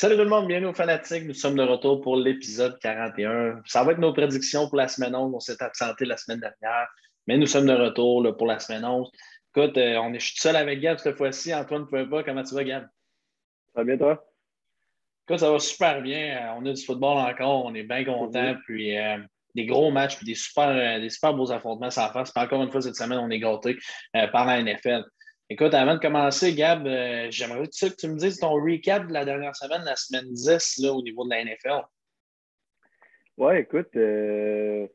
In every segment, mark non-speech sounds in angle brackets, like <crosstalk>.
Salut tout le monde, bienvenue aux fanatiques. Nous sommes de retour pour l'épisode 41. Ça va être nos prédictions pour la semaine 11. On s'est absenté la semaine dernière, mais nous sommes de retour pour la semaine 11. Écoute, euh, on est, je suis seul avec Gab cette fois-ci. Antoine pas? Comment tu vas, Gab? Ça va bien, toi? Écoute, ça va super bien. Euh, on a du football encore. On est bien content. Puis euh, des gros matchs, puis des super, des super beaux affrontements sans face. Puis encore une fois, cette semaine, on est gâtés par la NFL. Écoute, avant de commencer, Gab, euh, j'aimerais que tu me dises ton recap de la dernière semaine, la semaine 10, là, au niveau de la NFL. Oui, écoute, euh,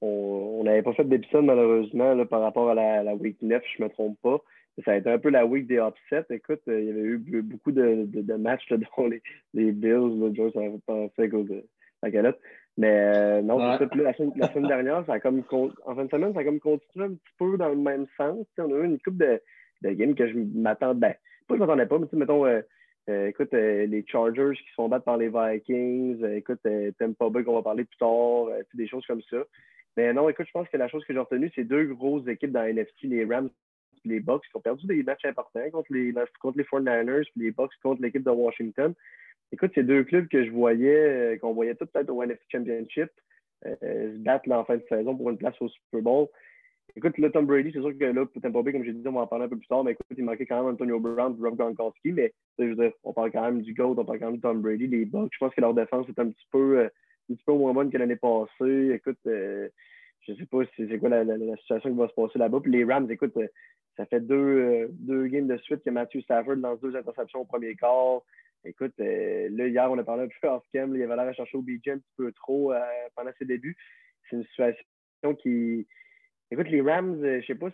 on n'avait pas fait d'épisode malheureusement là, par rapport à la, week 9, je ne me trompe pas. Ça a été un peu la week des upsets. Écoute, euh, il y avait eu beaucoup de, de, matchs là, <laughs> dont les, les Bills, là, Joe, ça a pensé à cause de la calotte. Mais non, la, semaine, la, semaine, <laughs> dernière, ça a comme en fin de semaine, ça a comme continué un petit peu dans le même sens. on a eu une coupe de de game que je m'attendais. Ben, pas je m'attendais pas, mais mettons, euh, euh, écoute, euh, les Chargers qui se font battre par les Vikings, écoute, Tampa Bay qu'on va parler plus tard, des choses comme ça. Mais non, écoute, je pense que la chose que j'ai retenue, c'est deux grosses équipes dans la NFC, les Rams et les Bucks, qui ont perdu des matchs importants contre les, contre les 49ers, puis les Bucks contre l'équipe de Washington. Écoute, c'est deux clubs que je voyais, qu'on voyait tout peut-être au NFC Championship, se battre en fin de saison pour une place au Super Bowl. Écoute, le Tom Brady, c'est sûr que là, Tampa Bay, comme j'ai dit, on va en parler un peu plus tard, mais écoute, il manquait quand même Antonio Brown Rob Gronkowski, mais je veux dire, on parle quand même du GOAT, on parle quand même de Tom Brady, les Bucks. Je pense que leur défense est un petit peu, euh, un petit peu moins bonne que l'année passée. Écoute, euh, je sais pas c'est quoi la, situation qui va se passer là-bas. Puis les Rams, écoute, euh, ça fait deux, deux games de suite que Matthew Stafford lance deux interceptions au premier quart. Écoute, là, hier, on a parlé un peu <laughs> off-cam. Il avait l'air à chercher au BJ un petit peu trop pendant ses débuts. C'est une situation qui Écoute, les Rams, je euh, je sais pas,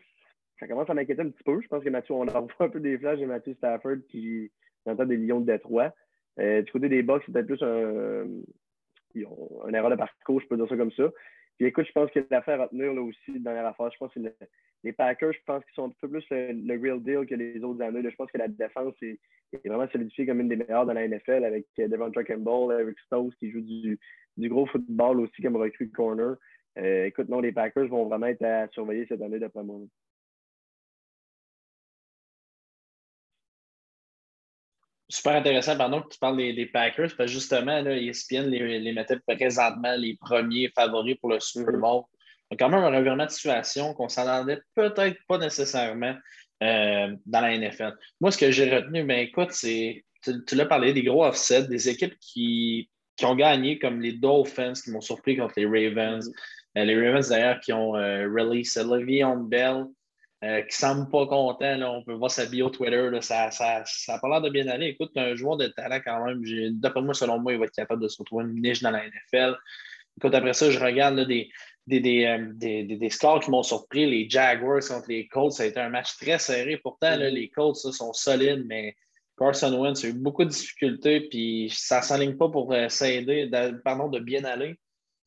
ça commence à m'inquiéter un petit peu. Je pense que Mathieu, on a <laughs> vu un peu des flashs de Mathieu Stafford qui entend des Lions de Détroit. Euh, du côté des Bucks, c'est peut-être plus un, erreur de parcours, je peux dire ça comme ça. Puis écoute, je pense que l'affaire à tenir là aussi, dans la affaire, je pense que les Packers, je pense qu'ils sont un peu plus le, real deal que les autres années. je pense que la défense est, vraiment solidifiée comme une des meilleures dans la NFL avec euh, Devon Campbell, Eric Stokes qui joue du, du, gros football aussi comme recrue corner. Euh, écoute, non, les Packers vont vraiment être à surveiller cette année d'après moi. Super intéressant, pardon, que tu parles des, Packers, parce que justement, là, ESPN les, les mettait présentement les premiers favoris pour le Super. Bowl. Donc, quand même un revirement de situation qu'on ne s'attendait peut-être pas nécessairement euh, dans la NFL. Moi, ce que j'ai retenu, ben écoute, c'est, tu, l'as parlé, des gros offsets, des équipes qui, qui, ont gagné, comme les Dolphins qui m'ont surpris contre les Ravens, mm-hmm. Les Ravens, d'ailleurs, qui ont euh, release Le'Veon Bell, euh, qui semble pas content. Là. On peut voir sa bio Twitter. Ça n'a ça, ça pas l'air de bien aller. Écoute, un joueur de talent quand même. D'après moi, selon moi, il va être capable de se retrouver une niche dans la NFL. Écoute, après ça, je regarde des, des, des, des, scores qui m'ont surpris. Les Jaguars contre les Colts, ça a été un match très serré. Pourtant, là, les Colts sont solides, mais Carson Wentz a eu beaucoup de difficultés, puis ça ne s'enligne pas pour s'aider, pardon, de bien aller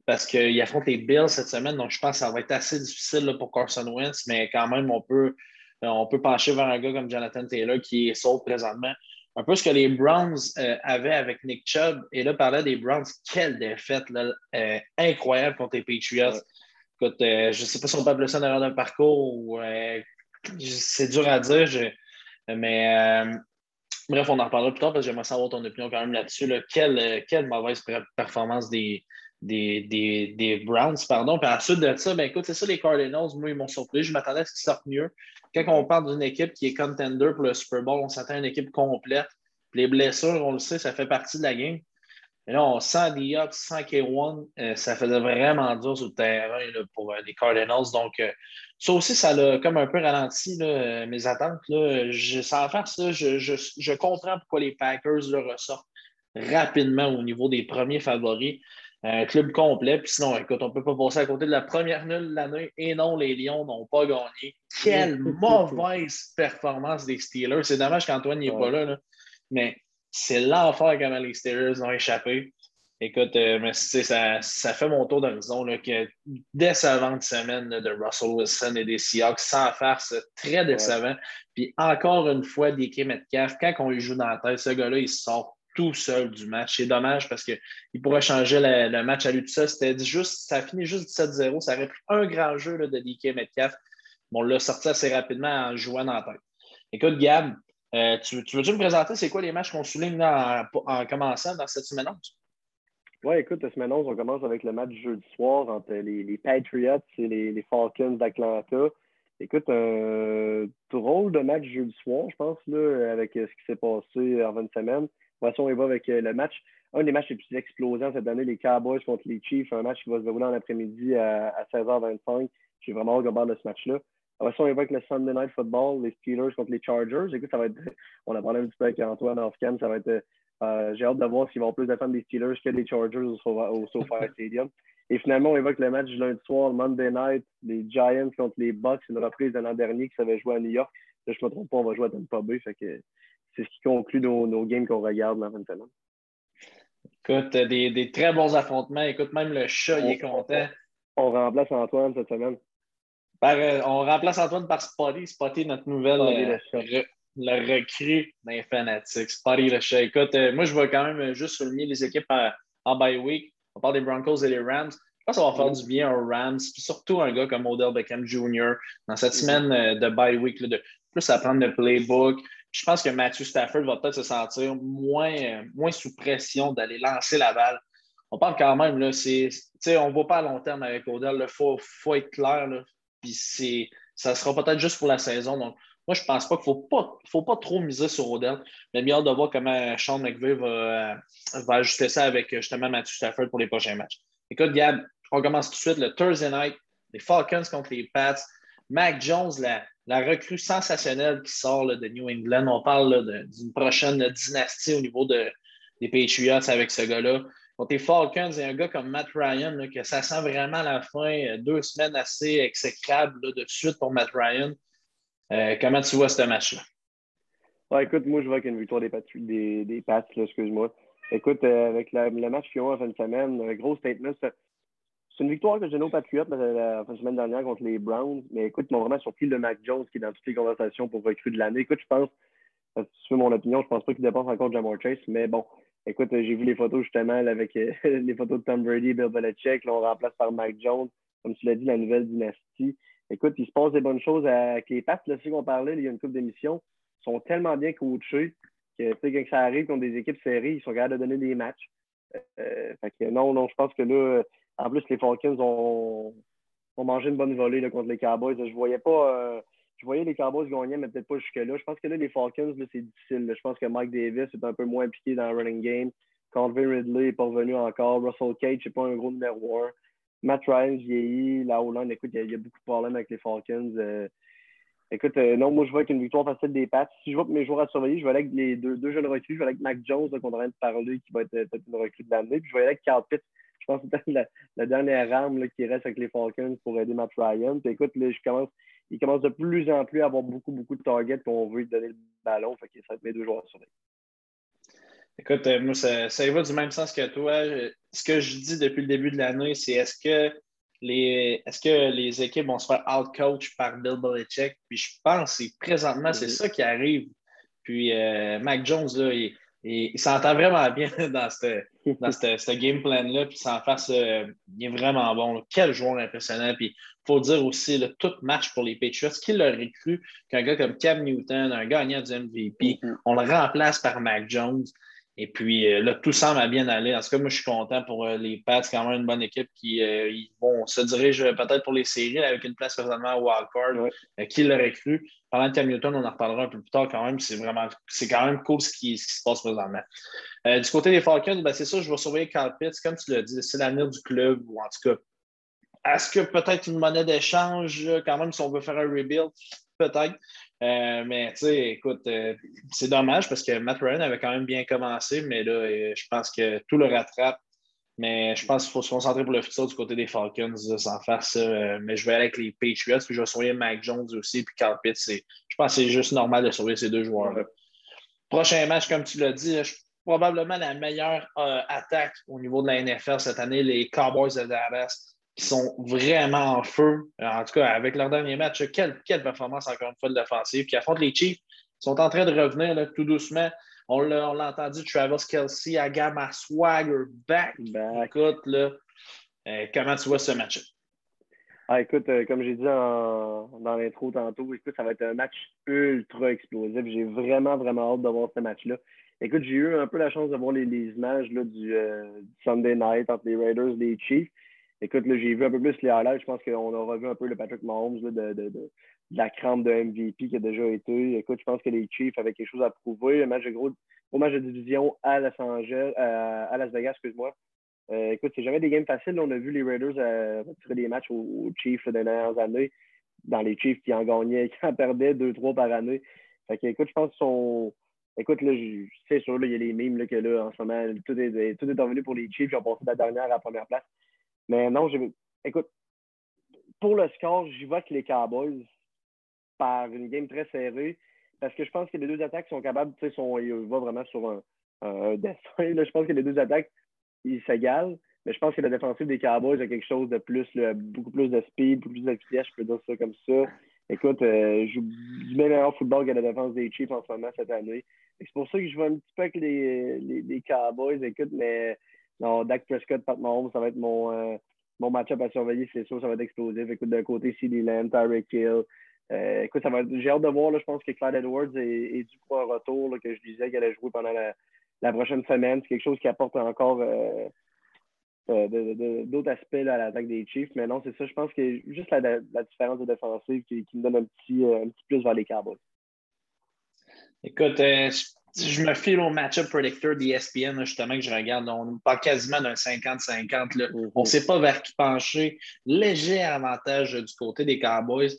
parce qu'il affronte les Bills cette semaine, donc je pense que ça va être assez difficile pour Carson Wentz, mais quand même, on peut, euh, on peut pencher vers un gars comme Jonathan Taylor qui est saut présentement. Un peu ce que les Browns euh, avaient avec Nick Chubb. Et là, parlait des Browns, quelle défaite euh, incroyable contre les Patriots. Écoute, je ne sais pas si on peut appeler ça erreur d'un parcours ou c'est dur à dire, mais bref, on en reparlera plus tard parce que j'aimerais savoir ton opinion quand même là-dessus. Quelle, quelle mauvaise performance des, des, des, Browns, pardon. Puis ensuite de ça, ben écoute, c'est ça, les Cardinals, moi, ils m'ont surpris. Je m'attendais à ce qu'ils sortent mieux. Quand on parle d'une équipe qui est contender pour le Super Bowl, on s'attend à une équipe complète. les blessures, on le sait, ça fait partie de la game. Mais là, on sent Diop, sans K1, euh, ça faisait vraiment dur sur le terrain pour euh, les Cardinals. Donc, euh, ça aussi, ça a comme un peu ralenti mes attentes. Là. Je, sans faire ça, je, je, comprends pourquoi les Packers le ressortent rapidement au niveau des premiers favoris un club complet. Puis sinon, écoute, on ne peut pas passer à côté de la première nulle de l'année. Et non, les Lions n'ont pas gagné. Quelle <laughs> mauvaise performance des Steelers. C'est dommage qu'Antoine n'est pas là, Mais c'est l'enfer comment les Steelers ont échappé. Écoute, euh, mais ça, ça fait mon tour d'horizon que décevante semaine de Russell Wilson et des Seahawks sans farce, très décevant. Puis encore une fois, DK Metcalf, quand on lui joue dans la tête, ce gars-là, il sort tout seul du match. C'est dommage parce qu'il pourrait changer le, match à lui tout ça. C'était juste, ça a fini juste 17-0. Ça aurait pris un grand jeu là, de DK Metcalf. Bon, on l'a sorti assez rapidement en jouant dans la tête. Écoute, Gab, Euh, tu, veux-tu me présenter c'est quoi les matchs qu'on souligne en, commençant dans cette semaine 11? Oui, écoute, la semaine 11, on commence avec le match jeudi soir entre les, Patriots et les, Falcons d'Atlanta. Écoute, un drôle de match jeudi soir, je pense, là, avec ce qui s'est passé en 20 semaines. De toute façon, on va avec euh, le match, un des matchs les plus explosants cette année, les Cowboys contre les Chiefs, un match qui va se dérouler en après-midi à, 16h25. J'ai vraiment hâte de voir de ce match-là. Après ça, on avec le Sunday Night Football, les Steelers contre les Chargers. Écoute, ça va être, <laughs> on a parlé un petit peu avec Antoine Offcam, ça va être, euh, j'ai hâte de voir s'ils vont plus défendre les Steelers que les Chargers au, au SoFi <laughs> Stadium. Et finalement, on évoque le match du lundi soir, le Monday Night, les Giants contre les Bucks, une reprise de l'an dernier qui s'avait joué à New York. Là, je ne me trompe pas, on va jouer à Tampa Bay. Fait que c'est ce qui conclut nos, nos games qu'on regarde la fin de semaine. Écoute, des, des, très bons affrontements. Écoute, même le chat, il est content. On remplace Antoine cette semaine. Euh, on remplace Antoine par Spotty. Spotty, notre nouvelle euh, le, recrue d'un fanatique. Spotty le chat. Écoute, euh, moi, je vais quand même juste souligner les équipes en bye week. On parle des Broncos et les Rams. Je pense que ça va faire du bien aux Rams, surtout un gars comme Odell Beckham Jr. dans cette semaine de bye week, de plus apprendre le playbook. Je pense que Matthew Stafford va peut-être se sentir moins, moins sous pression d'aller lancer la balle. On parle quand même, là, c'est, on ne va pas à long terme avec Odell. Il faut, faut, être clair. Puis ça sera peut-être juste pour la saison. Donc, moi, je ne pense pas qu'il ne faut pas, faut pas trop miser sur Odell. Mais bien hâte de voir comment Sean McVay va, va ajuster ça avec justement Matthew Stafford pour les prochains matchs. Écoute, Gab, on commence tout de suite le Thursday night, les Falcons contre les Pats. Mac Jones, la, la recrue sensationnelle qui sort de New England. On parle d'une prochaine dynastie au niveau de, des Patriots avec ce gars-là. Contre les Falcons, il y a un gars comme Matt Ryan, que ça sent vraiment la fin. Euh, deux semaines assez exécrables de suite pour Matt Ryan. Euh, comment tu vois ce match-là? écoute, moi, je vois qu'il y a une victoire des, des, des Pats, excuse-moi. Écoute, euh, avec le match qu'ils ont en fin de semaine, un gros statement. C'est une victoire que j'ai donnée aux Patriots la, de semaine dernière contre les Browns. Mais écoute, ils m'ont vraiment surpris le Mac Jones qui est dans toutes les conversations pour recruter de l'année. Écoute, je pense, tu veux mon opinion, je pense pas qu'il dépense encore Jamar Chase. Mais bon, écoute, j'ai vu les photos justement avec euh, <laughs> les photos de Tom Brady Bill Belichick. Là, on remplace par Mac Jones. Comme tu l'as dit, la nouvelle dynastie. Écoute, il se passe des bonnes choses avec les Pats. Là, ceux qu'on parlait, il y a une couple d'émissions, sont tellement bien coachés que quand ça arrive contre des équipes serrées, ils sont capables de donner des matchs. Euh, fait que non, non, je pense que là, en plus, les Falcons ont, mangé une bonne volée contre les Cowboys. Je voyais pas. Euh, je voyais les Cowboys gagner, mais peut-être pas jusque-là. Je pense que là, les Falcons, c'est difficile. Je pense que Mike Davis est un peu moins impliqué dans le running game. Calvin Ridley n'est pas revenu encore. Russell Cage n'est pas un gros numéro 1. Matt Ryan vieillit. La Hollande, écoute, il y, a, beaucoup de problèmes avec les Falcons. Euh, écoute, euh, non, moi, je vois qu'une victoire facile des Pats. Si je vois mes joueurs à surveiller, je vais aller avec les deux, deux jeunes recrues. Je vais aller avec Mac Jones, qu'on est en train de parler, qui va être peut-être une recrue de l'année. Puis je vais aller avec Carl Pitts, je pense <laughs> que c'est la, la, dernière arme qui reste avec les Falcons pour aider Matt Ryan. Puis écoute, là, je commence, il commence de plus en plus à avoir beaucoup, beaucoup de targets qu'on veut lui donner le ballon. Fait que ça va être mes deux joueurs sur Écoute, euh, moi, ça, ça va du même sens que toi. Ce que je dis depuis le début de l'année, c'est est-ce que les, est-ce que les équipes vont se faire out-coach par Bill Belichick? Puis je pense que présentement, c'est ça qui arrive. Puis euh, Mac Jones, là, il, il s'entend vraiment bien <laughs> dans ce dans game plan-là. Puis sans face, euh, il est vraiment bon. Quel joueur impressionnant. Puis il faut dire aussi, le tout match pour les Patriots. Qui l'aurait cru qu'un gars comme Cam Newton, un gagnant du MVP, mm-hmm. on le remplace par Mac Jones? Et puis euh, là, tout semble bien aller. En tout cas, moi, je suis content pour euh, les Pats, quand même une bonne équipe qui ils vont se dirige peut-être pour les séries avec une place présentement à Wildcard. qui l'aurait cru? Parlant de Cam Newton, on en reparlera un peu plus tard quand même. C'est vraiment c'est quand même cool ce qui, ce qui se passe présentement. Euh, du côté des Falcons, ben, c'est ça, je vais surveiller Carl Pitts. Comme tu l'as dit, c'est l'avenir du club, ou en tout cas, est-ce que peut-être une monnaie d'échange, quand même, si on veut faire un rebuild? Peut-être. Euh, mais tu sais, écoute, euh, c'est dommage parce que Matt Ryan avait quand même bien commencé, mais là, je pense que tout le rattrape. Mais je pense qu'il faut se concentrer pour le futur du côté des Falcons, sans faire ça. mais je vais aller avec les Patriots, puis je vais surveiller Mac Jones aussi, puis Carl Pitts. Je pense que c'est juste normal de surveiller ces deux joueurs-là. Prochain match, comme tu l'as dit, je probablement la meilleure euh, attaque au niveau de la NFL cette année, les Cowboys de Dallas, qui sont vraiment en feu. Euh, en tout cas, avec leur dernier match, quelle, quelle performance encore une fois de l'offensive. Qui affrontent les Chiefs, ils sont en train de revenir là, tout doucement. On l'a entendu, Travis Kelsey, Agama Swagger, back. Écoute, là, euh, comment tu vois ce match? Ah, écoute, euh, comme j'ai dit dans l'intro tantôt, écoute, ça va être un match ultra explosif. J'ai vraiment, vraiment hâte de voir ce match-là. Écoute, j'ai eu un peu la chance de voir les, images là, du, Sunday night entre les Raiders et les Chiefs. Écoute, j'ai vu un peu plus les highlights. Je pense qu'on aura vu un peu le Patrick Mahomes de, de, la crampe de MVP qui a déjà été. Écoute, je pense que les Chiefs avaient quelque chose à prouver. Un match de gros, match de division à Angeles, à Las Vegas, excuse-moi. Euh, écoute, c'est jamais des games faciles. On a vu les Raiders euh, retirer des matchs aux, Chiefs dans les dernières années. Dans les Chiefs qui en gagnaient, <laughs> qui en perdaient deux, trois par année. Fait que, écoute, je pense qu'ils sont. Écoute, là, c'est sûr, là, il y a les mimes là, que là, en ce moment, tout est, tout est revenu pour les Chiefs. Ils ont passé de la dernière à la première place. Mais non, écoute, pour le score, j'y vois que les Cowboys par une game très serrée. Parce que je pense que les deux attaques sont capables, tu sais, ils vont vraiment sur un, un dessin. Là. Je pense que les deux attaques ils s'égalent. Mais je pense que la défensive des Cowboys a quelque chose de plus, beaucoup plus de speed, beaucoup plus de vitesse, je peux dire ça comme ça. Écoute, euh, je joue du meilleur football que la défense des Chiefs en ce moment cette année. C'est pour ça que je vais un petit peu avec les, les, Cowboys. Écoute, mais non, Dak Prescott, Pat Mahomes, ça va être mon, euh, mon match-up à surveiller, c'est sûr, ça va être explosif. Écoute, d'un côté, CD Lamb, Tyreek Hill. Euh, écoute, ça va j'ai hâte de voir, là, je pense que Clyde Edwards est, est dû pour un retour, que je disais qu'il allait jouer pendant la, la prochaine semaine. C'est quelque chose qui apporte encore euh, euh, d'autres aspects à l'attaque des Chiefs. Mais non, c'est ça. Je pense que juste la, différence de défensive qui, me donne un petit, un petit plus vers les Cowboys. Écoute, me file au match-up predictor d'ESPN, justement, que je regarde. On parle quasiment d'un 50-50. Mm-hmm. On ne sait pas vers qui pencher. Léger avantage du côté des Cowboys.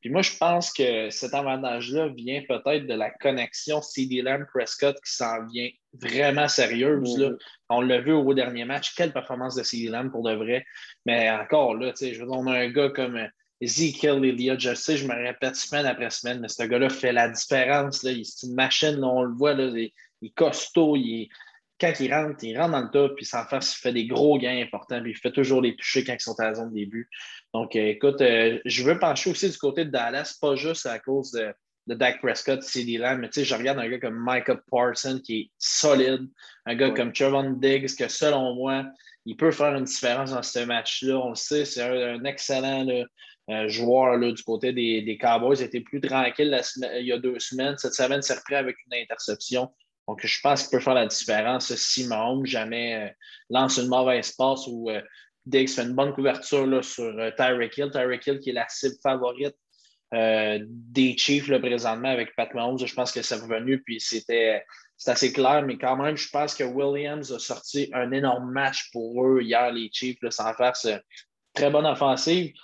Puis moi, je pense que cet avantage-là vient peut-être de la connexion CD Lamb-Prescott qui s'en vient vraiment sérieuse. Là. On l'a vu au dernier match. Quelle performance de CD Lamb pour de vrai. Mais encore, là, je veux dire, on a un gars comme euh, Ezekiel Elliott. Je sais, je me répète semaine après semaine, mais ce gars-là fait la différence. Là. C'est une machine, on le voit. Là, il, est costaud, il est quand il rentre, il rentre dans le top, puis s'en fait, il fait des gros gains importants, puis il fait toujours les toucher quand ils sont à la zone début. Donc, euh, écoute, euh, je veux pencher aussi du côté de Dallas, pas juste à cause de, de Dak Prescott, CD Lamb, mais tu sais, je regarde un gars comme Micah Parson qui est solide, un gars comme Trevon Diggs, que selon moi, il peut faire une différence dans ce match-là. On le sait, c'est un, excellent joueur là, du côté des, des Cowboys. Était plus tranquille il y a deux semaines. Cette semaine, c'est repris avec une interception. Donc, je pense qu'il peut faire la différence si Mahomes jamais euh, lance une mauvaise passe ou euh, Diggs fait une bonne couverture là, sur euh, Tyreek Hill. Tyreek Hill qui est la cible favorite des Chiefs là, présentement avec Pat Mahomes. Je pense que c'est revenu, puis c'était assez clair, mais quand même, je pense que Williams a sorti un énorme match pour eux hier, les Chiefs, sans faire ce très bonne offensive.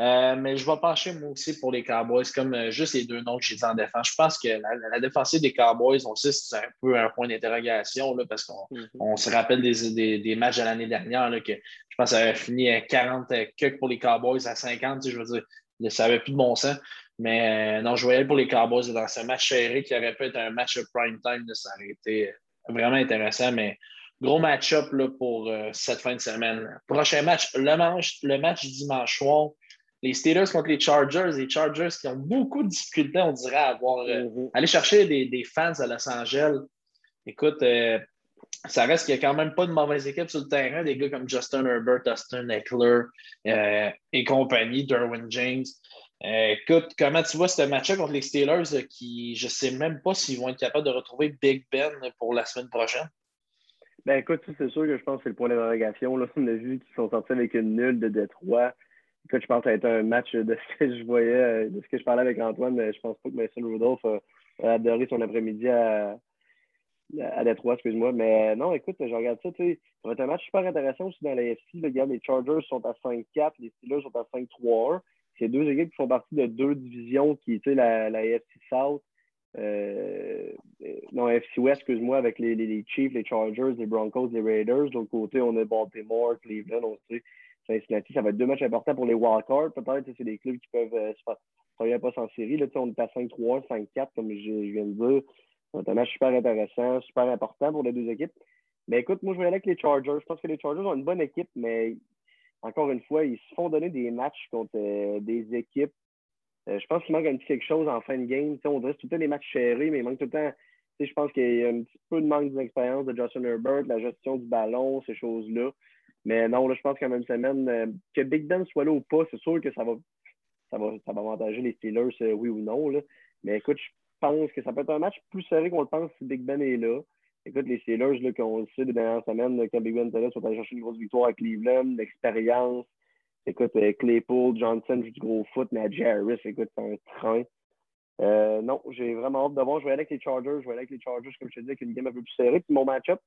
Euh, mais je vais pencher moi aussi pour les Cowboys, comme euh, juste les deux noms que j'ai dit en défense. Je pense que la, défensive des Cowboys, on sait c'est un peu un point d'interrogation parce qu'on mhm. se rappelle des, matchs de l'année dernière là, que je pense que ça avait fini à 40 que pour les Cowboys à 50. Je veux dire, ça n'avait plus de bon sens. Mais euh, non, je voyais pour les Cowboys dans ce match serré qui aurait pu être un match prime time. ça aurait été vraiment intéressant. Mais gros match-up pour cette fin de semaine. Prochain match, le match, le match dimanche soir les Steelers contre les Chargers, les Chargers qui ont beaucoup de difficultés, on dirait, à avoir, euh, mm-hmm. aller chercher des, fans à Los Angeles. Écoute, euh, ça reste qu'il n'y a quand même pas de mauvaise équipe sur le terrain, des gars comme Justin Herbert, Austin Eckler euh, et compagnie, Derwin James. écoute, comment tu vois ce match-là contre les Steelers qui, je ne sais même pas s'ils vont être capables de retrouver Big Ben pour la semaine prochaine? Ben écoute, c'est sûr que je pense que c'est le point d'interrogation. <laughs> On a vu qu'ils sont sortis avec une nulle de Détroit je pense que ça a été un match de <laughs> ce que je voyais, euh, de ce que je parlais avec Antoine, mais je pense pas que Mason Rudolph a, adoré son après-midi à, à Détroit, excuse-moi. Mais non, écoute, je regarde ça, tu sais, ça va être un match super intéressant aussi dans la FC. Les Chargers sont à 5-4, les Steelers sont à 5-3-1. C'est deux équipes qui font partie de deux divisions qui, tu sais, la, la AFC South, euh, non, FC West, excuse-moi, avec les, les, Chiefs, les Chargers, les Broncos, les Raiders. De l'autre côté, on a Baltimore, Cleveland, on sait ça va être deux matchs importants pour les wildcards. Peut-être c'est des clubs qui peuvent euh, se pas en série. Là, on est à 5-3, 5-4, comme je, viens de dire. C'est un match super intéressant, super important pour les deux équipes. Mais écoute, moi, je vais aller avec les Chargers. Je pense que les Chargers ont une bonne équipe, mais encore une fois, ils se font donner des matchs contre euh, des équipes. Euh, je pense qu'il manque un petit quelque chose en fin de game. on dirait tout le temps des matchs serrés, mais il manque tout le temps. Je pense qu'il y a un petit peu de manque d'expérience de Justin Herbert, la gestion du ballon, ces choses-là. Mais non, là, je pense qu'en même semaine, euh, que Big Ben soit là ou pas, c'est sûr que ça va, ça va, ça va avantager les Steelers, euh, oui ou non. Là. Mais écoute, je pense que ça peut être un match plus serré qu'on le pense si Big Ben est là. Écoute, les Steelers, là, qu'on le sait les dernières semaines, quand Big Ben était là, sont allés chercher une grosse victoire à Cleveland, l'expérience. Écoute, euh, Claypool, Johnson joue du gros foot, mais Harris, écoute, c'est un train. Non, j'ai vraiment hâte de voir. Je vais aller avec les Chargers. Je vais aller avec les Chargers, comme je te disais, avec une game un peu plus serrée. Puis mon match-up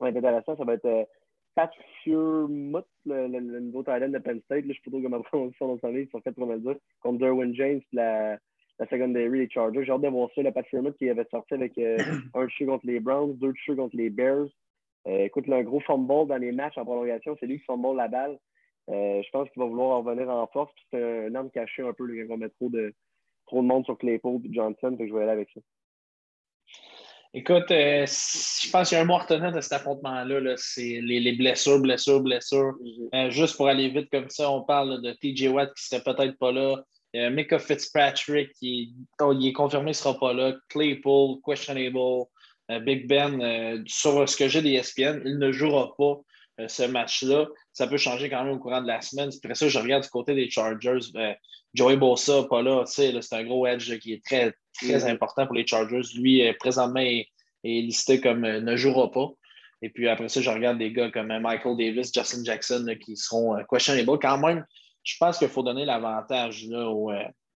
va être intéressant. Ça va être Pat Furmut, le, le, nouveau talent de Penn State. Là, je ne sais pas trop comment prononcer son nom de famille. Sont 90 contre Derwin James, la, la secondary, les Chargers. J'ai hâte de voir ça. Le Pat Furmut qui avait sorti avec euh, <clears throat> un touché contre les Browns, deux touchés contre les Bears. Euh, écoute, là, un gros fumble dans les matchs en prolongation. C'est lui qui fumble la balle. Euh, je pense qu'il va vouloir revenir en force. C'est un arme caché un peu quand on met trop de, trop de monde sur Claypool et Johnson. Que je vais aller avec ça. Écoute, euh, je pense qu'il y a un mot retenant de cet affrontement-là. c'est les, les, blessures, blessures, blessures. Mhm. Euh, juste pour aller vite comme ça, on parle de TJ Watt qui serait peut-être pas là. Euh, Mika Fitzpatrick, qui oh, il est confirmé ne sera pas là. Claypool, questionable. Big Ben, sur ce que j'ai des ESPN, il ne jouera pas ce match-là. Ça peut changer quand même au courant de la semaine. Après ça, je regarde du côté des Chargers. Joey Bosa, pas là, c'est un gros edge qui est très, très mm. important pour les Chargers. Lui, euh, présentement, est, listé comme euh, ne jouera pas. Et puis après ça, je regarde des gars comme euh, Michael Davis, Justin Jackson qui seront questionable. Quand même, je pense qu'il faut donner l'avantage aux,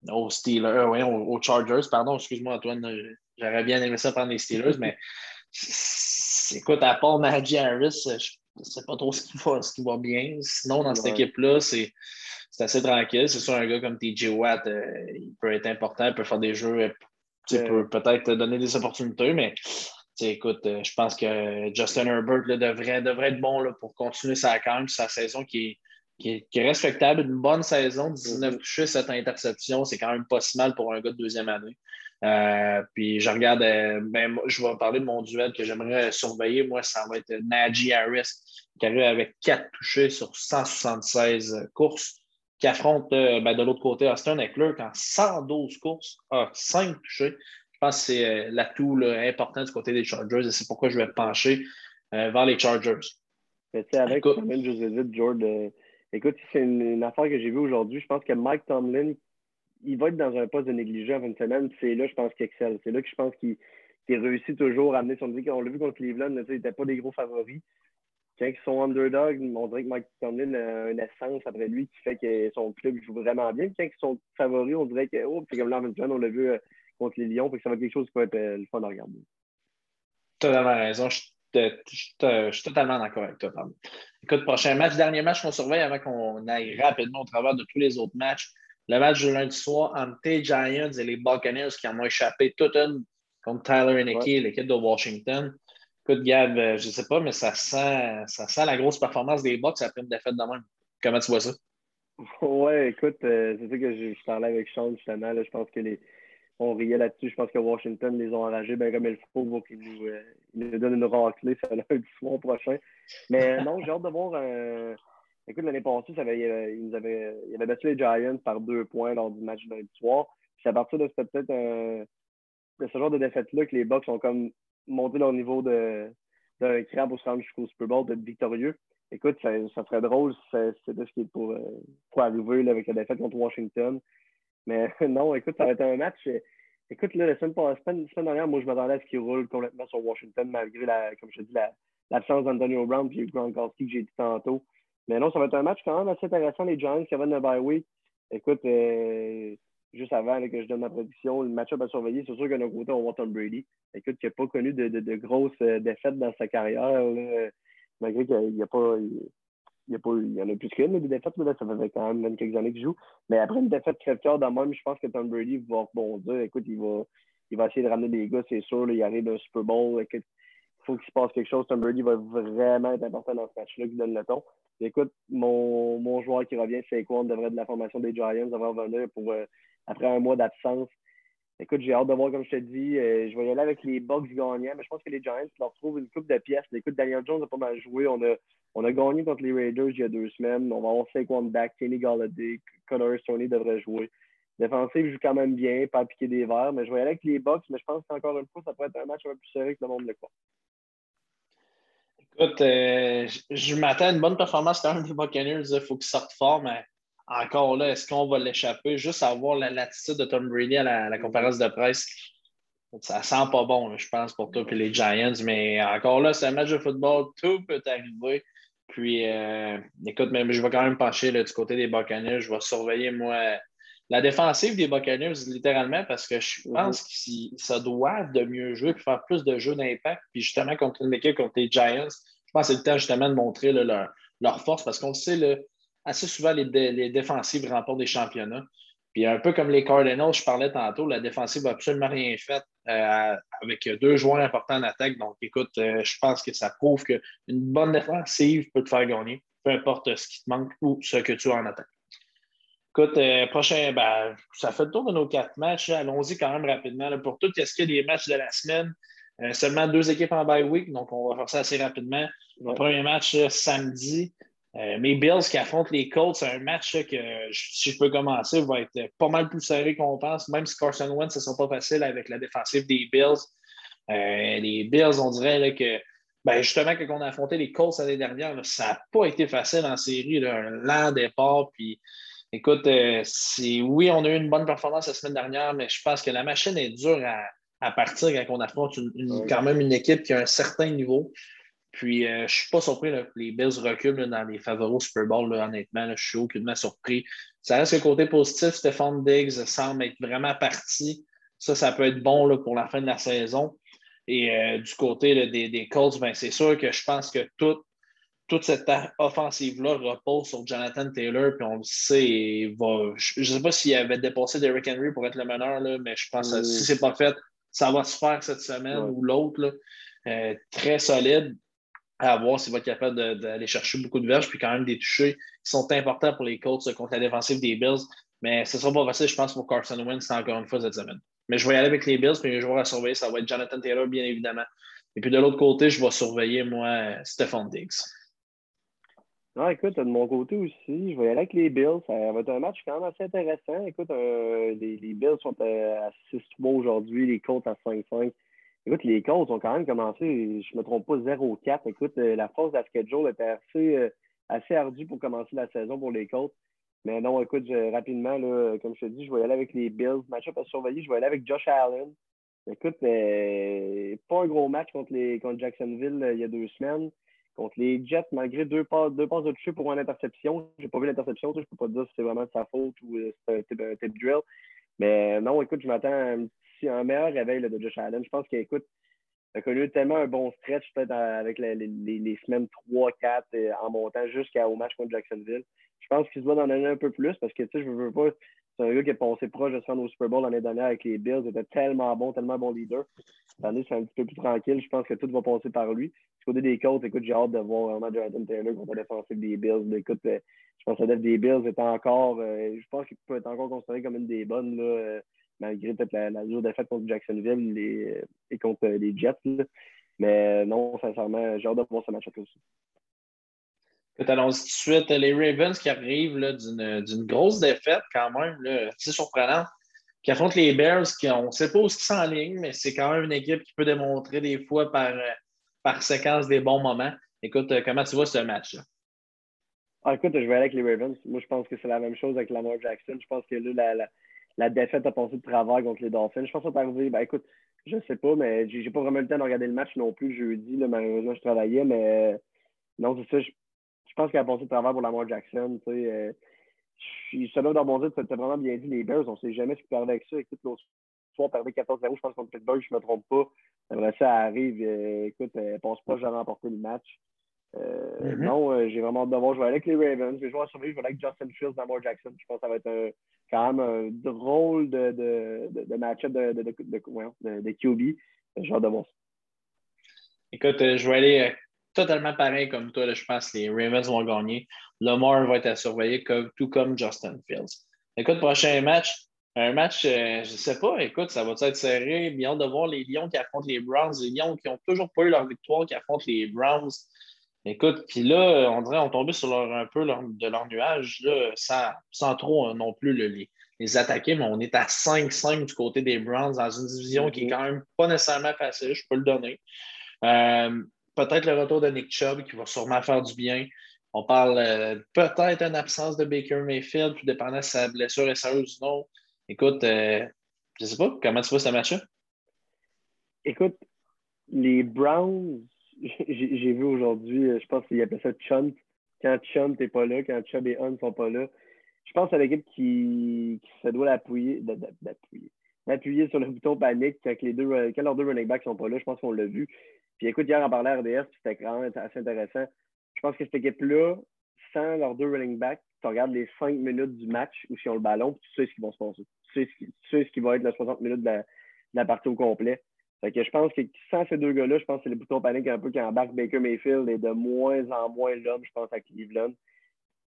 aux, Steelers, aux, Chargers. Pardon, excuse-moi, Antoine, j'aurais bien aimé ça prendre les Steelers, mais écoute, à part Maggie Harris, je ne sais pas trop ce qui va, ce qui va bien. Sinon, dans cette équipe-là, c'est c'est assez tranquille. C'est sûr, un gars comme TJ Watt, euh, il peut être important, il peut faire des jeux, euh, peut peut-être donner des opportunités, mais écoute, euh, je pense que Justin Herbert devrait, devrait être bon là, pour continuer sa campagne, sa saison qui est, qui est, respectable. Une bonne saison, 19 mm-hmm. touchés, 7 interceptions, c'est quand même pas si mal pour un gars de deuxième année. puis je regarde, ben, je vais parler de mon duel que j'aimerais surveiller. Moi, ça va être Najee Harris, qui arrive avec 4 touchés sur 176 courses qui affronte euh, ben, de l'autre côté Austin Eckler en 112 courses, a 5 touchés. Je pense que c'est euh, l'atout important du côté des Chargers et c'est pourquoi je vais pencher euh, vers les Chargers. Mais avec Tomlin, Joseph George, écoute, c'est une, affaire que j'ai vue aujourd'hui. Je pense que Mike Tomlin, il va être dans un poste de négligé une semaine. C'est là, je pense, qu'il excelle. C'est là que je pense qu'il réussit toujours à amener son équipe. On l'a vu contre Cleveland, il n'était pas des gros favoris quand ils sont underdog, on dirait que Mike Tomlin a une essence après lui qui fait que son club joue vraiment bien. quand ils sont favoris, on dirait que oh, c'est comme là, on l'a vu euh, contre les Lions, que ça va être quelque chose qui va être euh, le fun à regarder. Totalement raison. Je, suis totalement d'accord avec toi. Écoute, prochain match, dernier match qu'on surveille avant qu'on aille rapidement au travers de tous les autres matchs. Le match du lundi soir entre les Giants et les Buccaneers qui en ont échappé toute une contre Tyler Henneke, l'équipe de Washington. Écoute, Gab, euh, je ne sais pas, mais ça sent, ça sent la grosse performance des Bucks après une défaite de même. Comment tu vois ça? <laughs> Ouais, écoute, euh, c'est ça que je, parlais avec Sean justement. je pense que les. On riait là-dessus. Je pense que Washington les ont enragés bien comme il faut pour qu'ils nous, euh, nous, donnent une raclée <laughs> ça lundi soir prochain. Mais non, j'ai hâte de voir. Écoute, l'année passée, ça avait, ils, avaient, ils avaient battu les Giants par deux points lors du match de lundi soir. C'est à partir de peut-être de ce genre de défaite-là que les Bucks ont comme monter leur niveau d'un crabe se rendre jusqu'au Super Bowl, d'être victorieux. Écoute, ça, serait drôle si c'était ce qui est pour, euh, pour arriver avec la défaite contre Washington. Mais <laughs> non, écoute, ça va être un match. Écoute, là, la semaine, semaine, dernière, moi, je m'attendais à ce qu'il roule complètement sur Washington, malgré, la, comme je te dis, l'absence d'Antonio Brown et Gronkowski que j'ai dit tantôt. Mais non, ça va être un match quand même assez intéressant. Les Giants qui avaient une bye week. Écoute, euh, juste avant que je donne ma prédiction, le match-up à surveiller, c'est sûr que nos côté, on voit Tom Brady. Écoute, qui n'a pas connu de, grosses euh, défaites dans sa carrière, malgré qu'il n'y a pas. Il a pas, il y en a plus qu'une, des défaites, là, ça fait quand même quelques années qu'il joue. Mais après une défaite très cœur dans même, je pense que Tom Brady va rebondir. Écoute, il va, il va essayer de ramener des gars, c'est sûr. il arrive d'un Super Bowl. il faut qu'il se passe quelque chose. Tom Brady va vraiment être important dans ce match-là qui donne le ton. écoute, mon, joueur qui revient, c'est quoi? On devrait de la formation des Giants, devrait revenir pour euh, après un mois d'absence. Écoute, j'ai hâte de voir, comme je te dis. Euh, je vais y aller avec les Bucks gagnants, mais je pense que les Giants leur trouvent une coupe de pièces. Écoute, Daniel Jones a pas mal joué. On a, on a gagné contre les Raiders il y a deux semaines. On va avoir Saquon back, Kenny Galladay, Connor Stoney devrait jouer. Défensif joue quand même bien, pas piquer des verres, mais je vais y aller avec les Bucks, mais je pense qu'encore une fois, ça pourrait être un match un peu plus serré que le monde le croit. Écoute, euh, je m'attends à une bonne performance quand même des Buccaneers. Il faut qu'ils sortent fort, mais encore là, est-ce qu'on va l'échapper? Juste avoir la latitude de Tom Brady à la, conférence de presse, ça sent pas bon, je pense, pour toi et les Giants. Mais encore là, c'est un match de football, tout peut arriver. Puis, euh, écoute, même, je vais quand même pencher du côté des Buccaneers. Je vais surveiller, moi, la défensive des Buccaneers, littéralement, parce que je mhm. pense qu'ils se doivent de mieux jouer et faire plus de jeux d'impact. Puis, justement, contre une équipe contre les Giants, je pense que c'est le temps, justement, de montrer leur, force parce qu'on sait, assez souvent, les, les, défensives remportent des championnats. Puis un peu comme les Cardinals, je parlais tantôt, la défensive n'a absolument rien fait euh, avec deux joueurs importants en attaque. Donc, écoute, euh, je pense que ça prouve qu'une bonne défensive peut te faire gagner, peu importe ce qui te manque ou ce que tu as en attaque. Écoute, euh, prochain, ben, ça fait le tour de nos quatre matchs. Allons-y quand même rapidement. pour tout, est-ce qu'il y a des matchs de la semaine? seulement deux équipes en bye week, donc on va faire ça assez rapidement. Le premier match samedi, euh, mes Bills qui affrontent les Colts, c'est un match que, si je peux commencer, va être pas mal plus serré qu'on pense, même si Carson Wentz, ce ne sera pas facile avec la défensive des Bills. Euh, les Bills, on dirait que, ben, justement, quand on a affronté les Colts l'année dernière, ça n'a pas été facile en série, un lent départ. Puis, écoute, euh, oui, on a eu une bonne performance la semaine dernière, mais je pense que la machine est dure à, partir quand on affronte quand même une équipe qui a un certain niveau. Puis, euh, je ne suis pas surpris que les Bills reculent dans les favoris au Super Bowl, honnêtement. je suis aucunement surpris. Ça reste le côté positif. Stéphane Diggs semble être vraiment parti. Ça, ça peut être bon pour la fin de la saison. Et euh, du côté des, Colts, ben, c'est sûr que je pense que toute cette offensive-là repose sur Jonathan Taylor, puis on le sait, je ne sais pas s'il avait dépassé Derrick Henry pour être le meneur, là, mais je pense que si ce n'est pas fait, ça va se faire cette semaine ou l'autre. Euh, très solide à voir s'il va être capable d'aller chercher beaucoup de verges, puis quand même des touchés qui sont importants pour les Colts contre la défensive des Bills. Mais ce sera pas facile, je pense, pour Carson Wentz encore une fois cette semaine. Mais je vais y aller avec les Bills, puis les joueurs à surveiller, ça va être Jonathan Taylor, bien évidemment. Et puis de l'autre côté, je vais surveiller, moi, Stephon Diggs. Non, écoute, de mon côté aussi, je vais y aller avec les Bills. Ça va être un match quand même assez intéressant. Écoute, euh, les, Bills sont à 6-3 aujourd'hui, les Colts à 5-5. Écoute, les Colts ont quand même commencé, je ne me trompe pas, 0-4. Écoute, euh, la force de schedule était assez, euh, assez ardue pour commencer la saison pour les Colts. Mais non, écoute, rapidement, là, comme je te dis, je vais y aller avec les Bills. Match-up à surveiller, je vais aller avec Josh Allen. Écoute, euh, pas un gros match contre, les, contre Jacksonville il y a deux semaines. Contre les Jets, malgré deux passes, de toucher pour une interception. Je n'ai pas vu l'interception, je ne peux pas te dire si c'est vraiment de sa faute ou c'est un type drill. Mais non, écoute, je m'attends à un un meilleur réveil de Josh Allen. Je pense qu'il écoute, a connu tellement un bon stretch peut-être avec les, les, semaines 3, 4 euh, en montant jusqu'au match contre Jacksonville. Je pense qu'il se doit en donner un peu plus parce que tu sais, je veux pas. C'est un gars qui est passé proche de se rendre au Super Bowl l'année dernière avec les Bills. Il était tellement bon, tellement bon leader. Année, c'est un petit peu plus tranquille. Je pense que tout va passer par lui. Du côté des Colts, écoute, j'ai hâte de voir vraiment Jonathan Taylor contre la défensive des Bills. Écoute, euh, je pense que la des Bills est encore. Euh, je pense qu'il peut être encore considéré comme une des bonnes. Malgré peut-être la, la dure défaite contre Jacksonville et contre les Jets. Mais non, sincèrement, j'ai hâte de voir ce match-up aussi. Allons tout de suite. Les Ravens qui arrivent d'une grosse défaite quand même, c'est surprenant, qui affrontent les Bears, qui on ne sait pas où ils s'enlignent, mais c'est quand même une équipe qui peut démontrer des fois par, par séquence des bons moments. Écoute, comment tu vois ce match-là? Ah, écoute, je vais aller avec les Ravens. Moi, je pense que c'est la même chose avec Lamar Jackson. Je pense que là, la, la défaite a passé de travers contre les Dolphins. Je pense que ça va arriver. Ben, écoute, je sais pas, mais j'ai pas vraiment le temps de regarder le match non plus jeudi. Là, malheureusement, je travaillais, mais non, c'est ça. Je, pense qu'elle a passé de travers pour Lamar Jackson. Tu sais, euh, je suis dans mon as vraiment bien dit, les Bears, on sait jamais ce qui peut avec ça. Écoute, l'autre soir, perdait 14-0, je pense, contre Pittsburgh, je me trompe pas. Après ça arrive, euh, écoute, elle pense pas, j'ai remporté le match. Euh, mm-hmm. Non, euh, j'ai vraiment hâte de voir. Je vais aller avec les Ravens. Je vais jouer à survie. Je vais aller avec Justin Fields, Lamar Jackson. Je pense que ça va être quand même un drôle de, de, de, de match-up de, QB. J'ai hâte de voir ça. Écoute, euh, je vais aller totalement pareil comme toi. je pense que les Ravens vont gagner. Lamar va être à surveiller, comme, tout comme Justin Fields. Écoute, prochain match. Un match, je ne sais pas, écoute, ça va être serré? Bien hâte de voir les Lions qui affrontent les Browns. Les Lions qui n'ont toujours pas eu leur victoire, qui affrontent les Browns. Écoute, puis là, on dirait qu'on tombait sur un peu de leur nuage, là, sans, trop euh, non plus les, les, attaquer, mais on est à 5-5 du côté des Browns dans une division qui est mhm. quand même pas nécessairement facile, je peux le donner. Euh, peut-être le retour de Nick Chubb qui va sûrement faire du bien. On parle euh, peut-être une absence de Baker Mayfield, tout dépendant si sa blessure est sérieuse ou non. Écoute, je ne sais pas, comment tu vois ce match-là? Écoute, les Browns, <laughs> j'ai vu aujourd'hui, je pense qu'il appelle ça Chunt. Quand Chunt n'est pas là, quand Chubb et Hunt ne sont pas là, je pense à l'équipe qui, qui se doit l'appuyer, d'appuyer sur le <laughs> bouton panique quand, les deux, quand leurs deux running backs sont pas là. Je pense qu'on l'a vu. Puis écoute, hier, en parlant RDS, c'était quand même assez intéressant. Je pense que cette équipe-là, sans leurs deux running backs, tu regardes les cinq minutes du match où ils ont le ballon, puis tu sais ce qui va se passer. Tu sais ce qui, tu sais ce qui va être les 60 minutes de la, partie au complet. Que je pense que sans ces deux gars-là, je pense que c'est le bouton panique un peu qui embarque Baker Mayfield et de moins en moins l'homme, je pense, à Cleveland.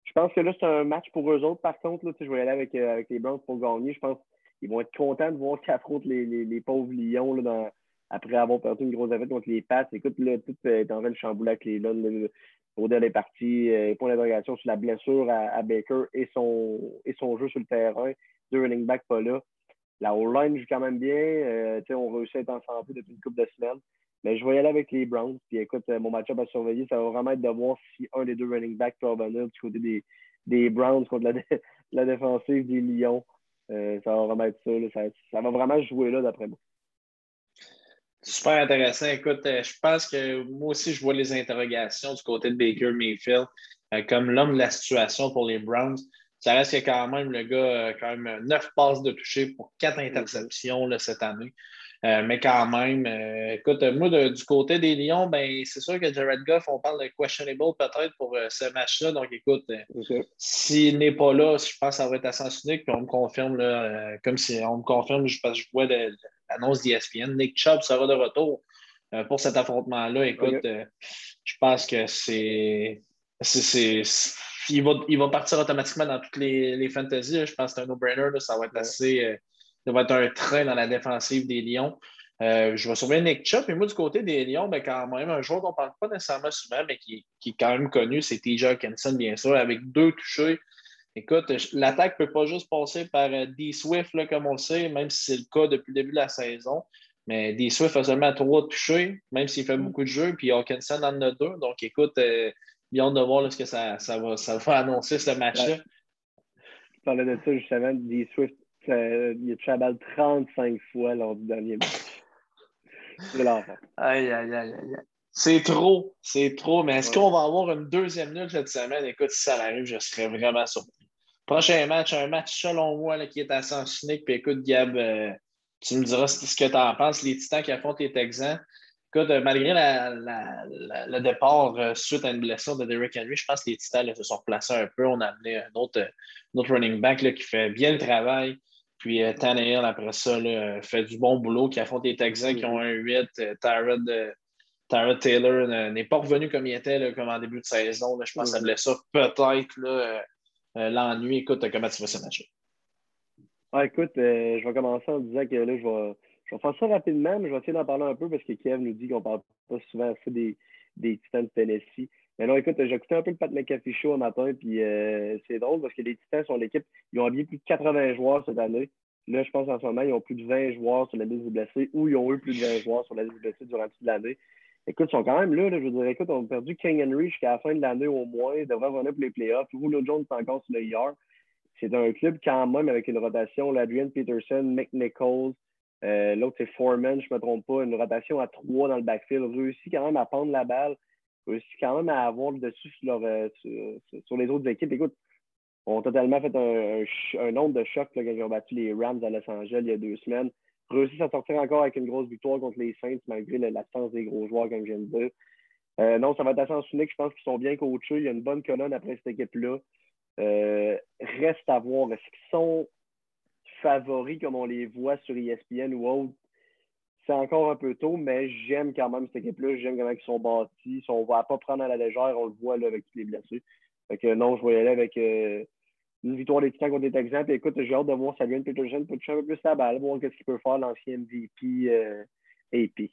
Je pense que là, c'est un match pour eux autres. Par contre, là, je vais aller avec, euh, avec les Browns pour gagner. Je pense qu'ils vont être contents de voir qu'ils affrontent les, pauvres Lions là, après avoir perdu une grosse affaire contre les Pats. Écoute, là, tout est en train de chambouler avec les Lund. Odell est parti. Euh, point d'interrogation sur la blessure à, Baker et son, et son jeu sur le terrain. Deux running backs pas là. La O-line joue quand même bien. Euh, on réussit à être ensemble depuis une couple de semaines. Mais je vais y aller avec les Browns. Puis écoute, euh, mon match-up à surveiller, ça va vraiment être de voir si un des deux running backs peut revenir du côté des, des Browns contre la, <laughs> la défensive des Lions. Euh, ça va vraiment être ça, ça, va vraiment jouer là, d'après moi. Super intéressant. Écoute, je pense que moi aussi, je vois les interrogations du côté de Baker Mayfield comme l'homme de la situation pour les Browns. Ça reste que quand même le gars, quand même neuf passes de toucher pour quatre interceptions cette année. Euh, mais quand même, euh, écoute, moi, du côté des Lions, ben, c'est sûr que Jared Goff, on parle de questionable peut-être pour euh, ce match-là. Donc, écoute, s'il n'est pas là, je pense que ça va être à sens unique. Puis on me confirme, là, comme si on me confirme, je, parce que je vois l'annonce d'ESPN. Nick Chubb sera de retour pour cet affrontement-là. Écoute, je pense que c'est. Il va, il va, partir automatiquement dans toutes les, les fantaisies. Je pense que c'est un no-brainer. Ça va être assez ça va être un train dans la défensive des Lions. Euh, je vais surveiller Nick Chubb. Et moi, du côté des Lions, ben, quand même, un joueur qu'on ne parle pas nécessairement souvent, mais qui, est quand même connu, c'est TJ Hawkinson, bien sûr, avec deux touchés. Écoute, l'attaque ne peut pas juste passer par euh, D. Swift, là, comme on le sait, même si c'est le cas depuis le début de la saison. Mais D. Swift a seulement trois touchés, même s'il fait beaucoup de jeux, puis Hawkinson en a deux. Donc, écoute, euh, bien de voir ce que ça, ça, va, ça va annoncer, ce match-là. Je parlais de ça justement, D. Swift il a touché la balle 35 fois lors du dernier match. C'est l'enfant. Aïe, aïe, aïe, aïe. C'est trop, c'est trop. Mais est-ce qu'on va avoir une deuxième nulle cette semaine? Écoute, si ça arrive, je serais vraiment surpris. Prochain match, un match selon moi là, qui est à sens unique. Puis écoute, Gab, euh, tu me diras ce que tu en penses. Les Titans qui affrontent les Texans. Écoute, euh, malgré le départ euh, suite à une blessure de Derrick Henry, je pense que les Titans se sont replacés un peu. On a amené un autre, running back qui fait bien le travail. Puis euh, Tannehill, après ça, là, fait du bon boulot, qui affronte les Texans qui ont un 8. Euh, Tyrod, euh, Taylor n'est pas revenu comme il était là, comme en début de saison. Je pense que ça blesse peut-être l'ennui. Écoute, comment tu vas ce match ah, écoute, je vais commencer en disant que là, je vais, je vais faire ça rapidement, mais je vais essayer d'en parler un peu parce que Kev nous dit qu'on ne parle pas souvent assez des, des Titans de Tennessee. Mais non, écoute, j'ai écouté un peu le Pat McAfee Show un matin, puis euh, c'est drôle parce que les Titans sont l'équipe, ils ont habillé plus de 80 joueurs cette année. Là, je pense en ce moment, ils ont plus de 20 joueurs sur la liste des blessés ou ils ont eu plus de 20 joueurs sur la liste des blessés durant toute l'année. Écoute, ils sont quand même là, je veux dire, écoute, on a perdu King Henry jusqu'à la fin de l'année au moins, ils devraient revenir pour les playoffs. Julio Jones est encore sur le IR. C'est un club quand même avec une rotation, Adrian Peterson, Mick Nichols, euh, l'autre c'est Foreman, je ne me trompe pas, une rotation à trois dans le backfield, réussit quand même à prendre la balle réussi quand même à avoir le dessus sur, euh, les autres équipes. Écoute, on a totalement fait un, nombre de chocs quand ils ont battu les Rams à Los Angeles il y a deux semaines. Réussi à sortir encore avec une grosse victoire contre les Saints, malgré l'absence des gros joueurs, comme je viens de dire. Euh, non, ça va être assez unique. Je pense qu'ils sont bien coachés. Il y a une bonne colonne après cette équipe-là. Reste à voir. Est-ce qu'ils sont favoris comme on les voit sur ESPN ou autre? c'est encore un peu tôt, mais j'aime quand même cette équipe-là. J'aime comment ils sont bâtis. On ne va pas prendre à la légère, on le voit là, avec tous les blessés. Fait que non, je vais y aller avec euh, une victoire des Titans contre les Texans. Puis écoute, j'ai hâte de voir Samuel Peterson peut toucher un peu plus la balle, voir ce qu'il peut faire l'ancien MVP euh, AP.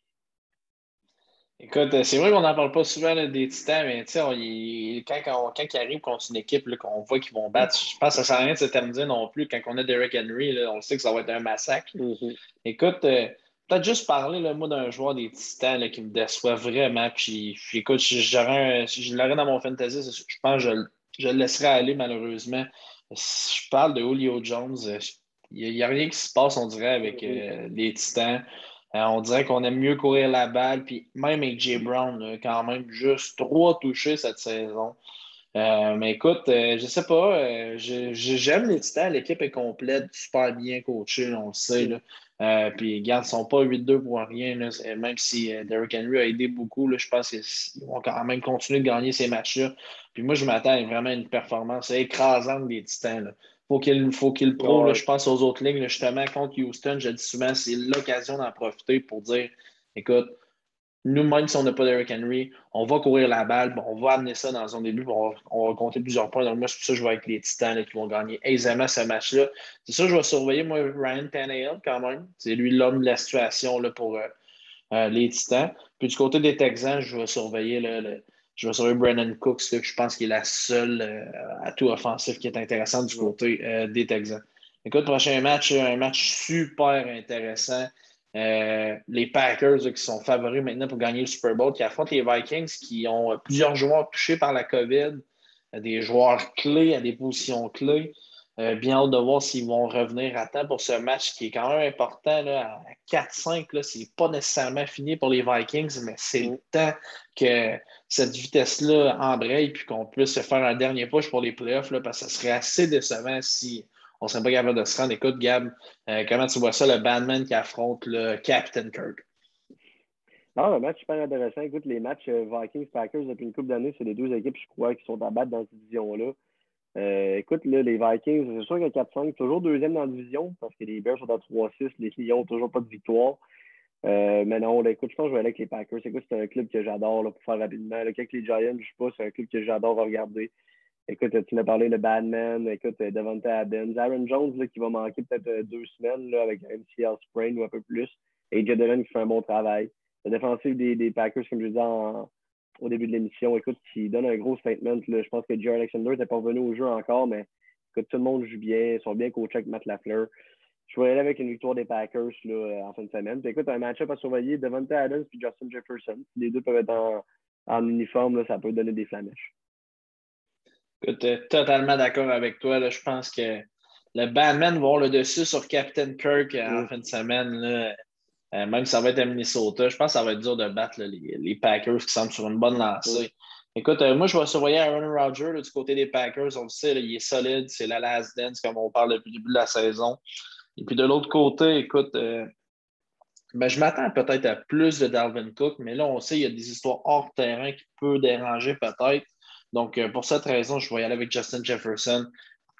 Écoute, c'est vrai qu'on n'en parle pas souvent des Titans, mais quand, quand, ils arrivent contre une équipe qu'on voit qu'ils vont battre, je pense que ça ne sert à rien de s'éterniser non plus. Quand on a Derrick Henry, on sait que ça va être un massacre. Mm-hmm. Écoute, euh, peut-être juste parler, là, moi, d'un joueur des Titans qui me déçoit vraiment. Puis, écoute, si, je l'aurais dans mon fantasy, je pense que je, le laisserais aller, malheureusement. Si je parle de Julio Jones, il n'y a, rien qui se passe, on dirait, avec euh, les Titans. Euh, on dirait qu'on aime mieux courir la balle. Puis même avec Jay Brown, quand même, juste trois touchés cette saison. Euh, mais écoute, je sais pas. J'aime les Titans. L'équipe est complète, super bien coachée, on le sait. puis, regarde, ils ne sont pas 8-2 pour rien. Même si Derrick Henry a aidé beaucoup, je pense qu'ils vont quand même continuer de gagner ces matchs-là. Puis moi, je m'attends vraiment à une performance écrasante des Titans faut qu'il faut qu'il prouve. je pense aux autres lignes, justement, contre Houston, je dis souvent, c'est l'occasion d'en profiter pour dire écoute, nous, même si on n'a pas d'Eric Henry, on va courir la balle, on va amener ça dans un début, on va, compter plusieurs points. Donc, moi, c'est pour ça que je vais avec les Titans qui vont gagner aisément ce match-là. C'est ça, je vais surveiller, moi, Ryan Tannehill, quand même. C'est lui l'homme de la situation là, pour euh, euh, les Titans. Puis du côté des Texans, je vais surveiller le, je vais sur Brandon Cooks, que je pense qu'il est la seule euh, atout offensif qui est intéressant du côté euh, des Texans. Écoute, prochain match, un match super intéressant. Euh, les Packers qui sont favoris maintenant pour gagner le Super Bowl, qui affrontent les Vikings qui ont plusieurs joueurs touchés par la COVID, des joueurs clés à des positions clés. Euh, bien hâte de voir s'ils vont revenir à temps pour ce match qui est quand même important. Là, à 4-5, ce n'est pas nécessairement fini pour les Vikings, mais c'est le temps que cette vitesse-là embraye puis qu'on puisse faire un dernier push pour les playoffs là, parce que ce serait assez décevant si on ne serait pas capable de se rendre. Écoute, Gab, euh, comment tu vois ça, le Batman qui affronte le Captain Kirk? Non, un match super intéressant. Écoute, les matchs euh, Vikings-Packers depuis une couple d'années, c'est les deux équipes, je crois, qui sont à battre dans cette division-là. Euh, écoute, là, les Vikings, c'est sûr qu'à 4-5, toujours deuxième dans la division parce que les Bears sont à 3-6, les Lions toujours pas de victoire. Euh, mais non, écoute, je pense que je vais aller avec les Packers. Écoute, c'est un club que j'adore pour faire rapidement. Là, avec les Giants, je ne sais pas, c'est un club que j'adore regarder. Écoute, tu m'as parlé de Badman, écoute, Devonta Adams, Aaron Jones là, qui va manquer peut-être euh, deux semaines là, avec MCL sprain ou un peu plus. Et Jadon qui fait un bon travail. La défensive des, des Packers, comme je disais en, au début de l'émission. Écoute, qui donne un gros statement. Je pense que Jerry Alexander n'était pas revenu au jeu encore, mais écoute, tout le monde joue bien. Ils sont bien coachés avec Matt Lafleur. Je vais aller avec une victoire des Packers là, en fin de semaine. Puis, écoute, un match-up à surveiller Devonta Adams et Justin Jefferson. Les deux peuvent être en, en uniforme, là, ça peut donner des flamèches. Écoute, euh, totalement d'accord avec toi. Là. Je pense que le Batman va avoir le dessus sur Captain Kirk euh, en fin de semaine. Là. Euh, même si ça va être à Minnesota, je pense que ça va être dur de battre les, Packers qui semblent sur une bonne lancée. Écoute, euh, moi, je vais surveiller Aaron Rodgers du côté des Packers. On le sait, il est solide. C'est la last dance, comme on parle depuis le début de la saison. Et puis de l'autre côté, écoute, euh, ben, je m'attends peut-être à plus de Dalvin Cook, mais là, on sait qu'il y a des histoires hors terrain qui peuvent déranger peut-être. Donc, pour cette raison, je vais y aller avec Justin Jefferson.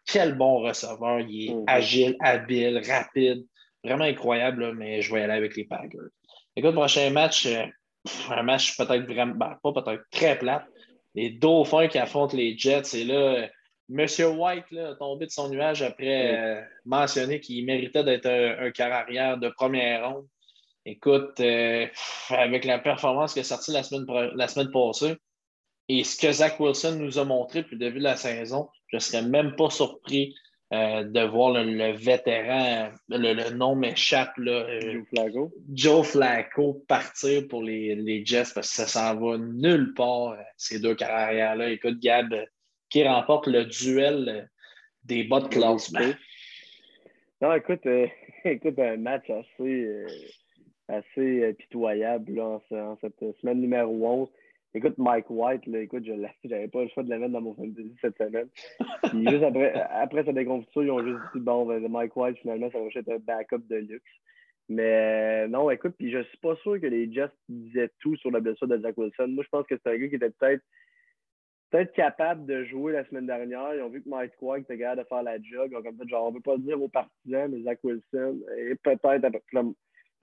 Quel bon receveur. Il est mm-hmm. agile, habile, rapide. Vraiment incroyable, mais je vais y aller avec les Packers. Écoute, prochain match, euh, un match peut-être vraiment, ben, pas peut-être très plat. Les Dauphins qui affrontent les Jets. Et là, Monsieur White là, a tombé de son nuage après euh, mentionner qu'il méritait d'être un, carrière de première ronde. Écoute, euh, avec la performance qui est sortie la semaine, la semaine passée et ce que Zach Wilson nous a montré depuis le début de la saison, je ne serais même pas surpris euh, de voir le, vétéran, le, nom m'échappe, euh, Joe Flacco. Joe Flacco partir pour les, les, Jets parce que ça s'en va nulle part, euh, ces deux carrières-là. Écoute, Gab, qui remporte le duel des bas de classement. Non, écoute, <laughs> écoute, un match assez, assez pitoyable en, en, cette semaine numéro 11. Écoute, Mike White, là, écoute, je n'avais <laughs> pas le choix de la mettre dans mon fantasy cette semaine. Puis juste après, <laughs> après sa déconfiture, ils ont juste dit bon, ben, Mike White, finalement, ça va être un backup de luxe. Mais non, écoute, puis je suis pas sûr que les Jets disaient tout sur la blessure de Zach Wilson. Moi, je pense que c'est un gars qui était peut-être peut-être capable de jouer la semaine dernière. Ils ont vu que Mike White était capable de faire la jog. Ont comme fait genre, on ne veut pas le dire aux partisans, mais Zach Wilson, et peut-être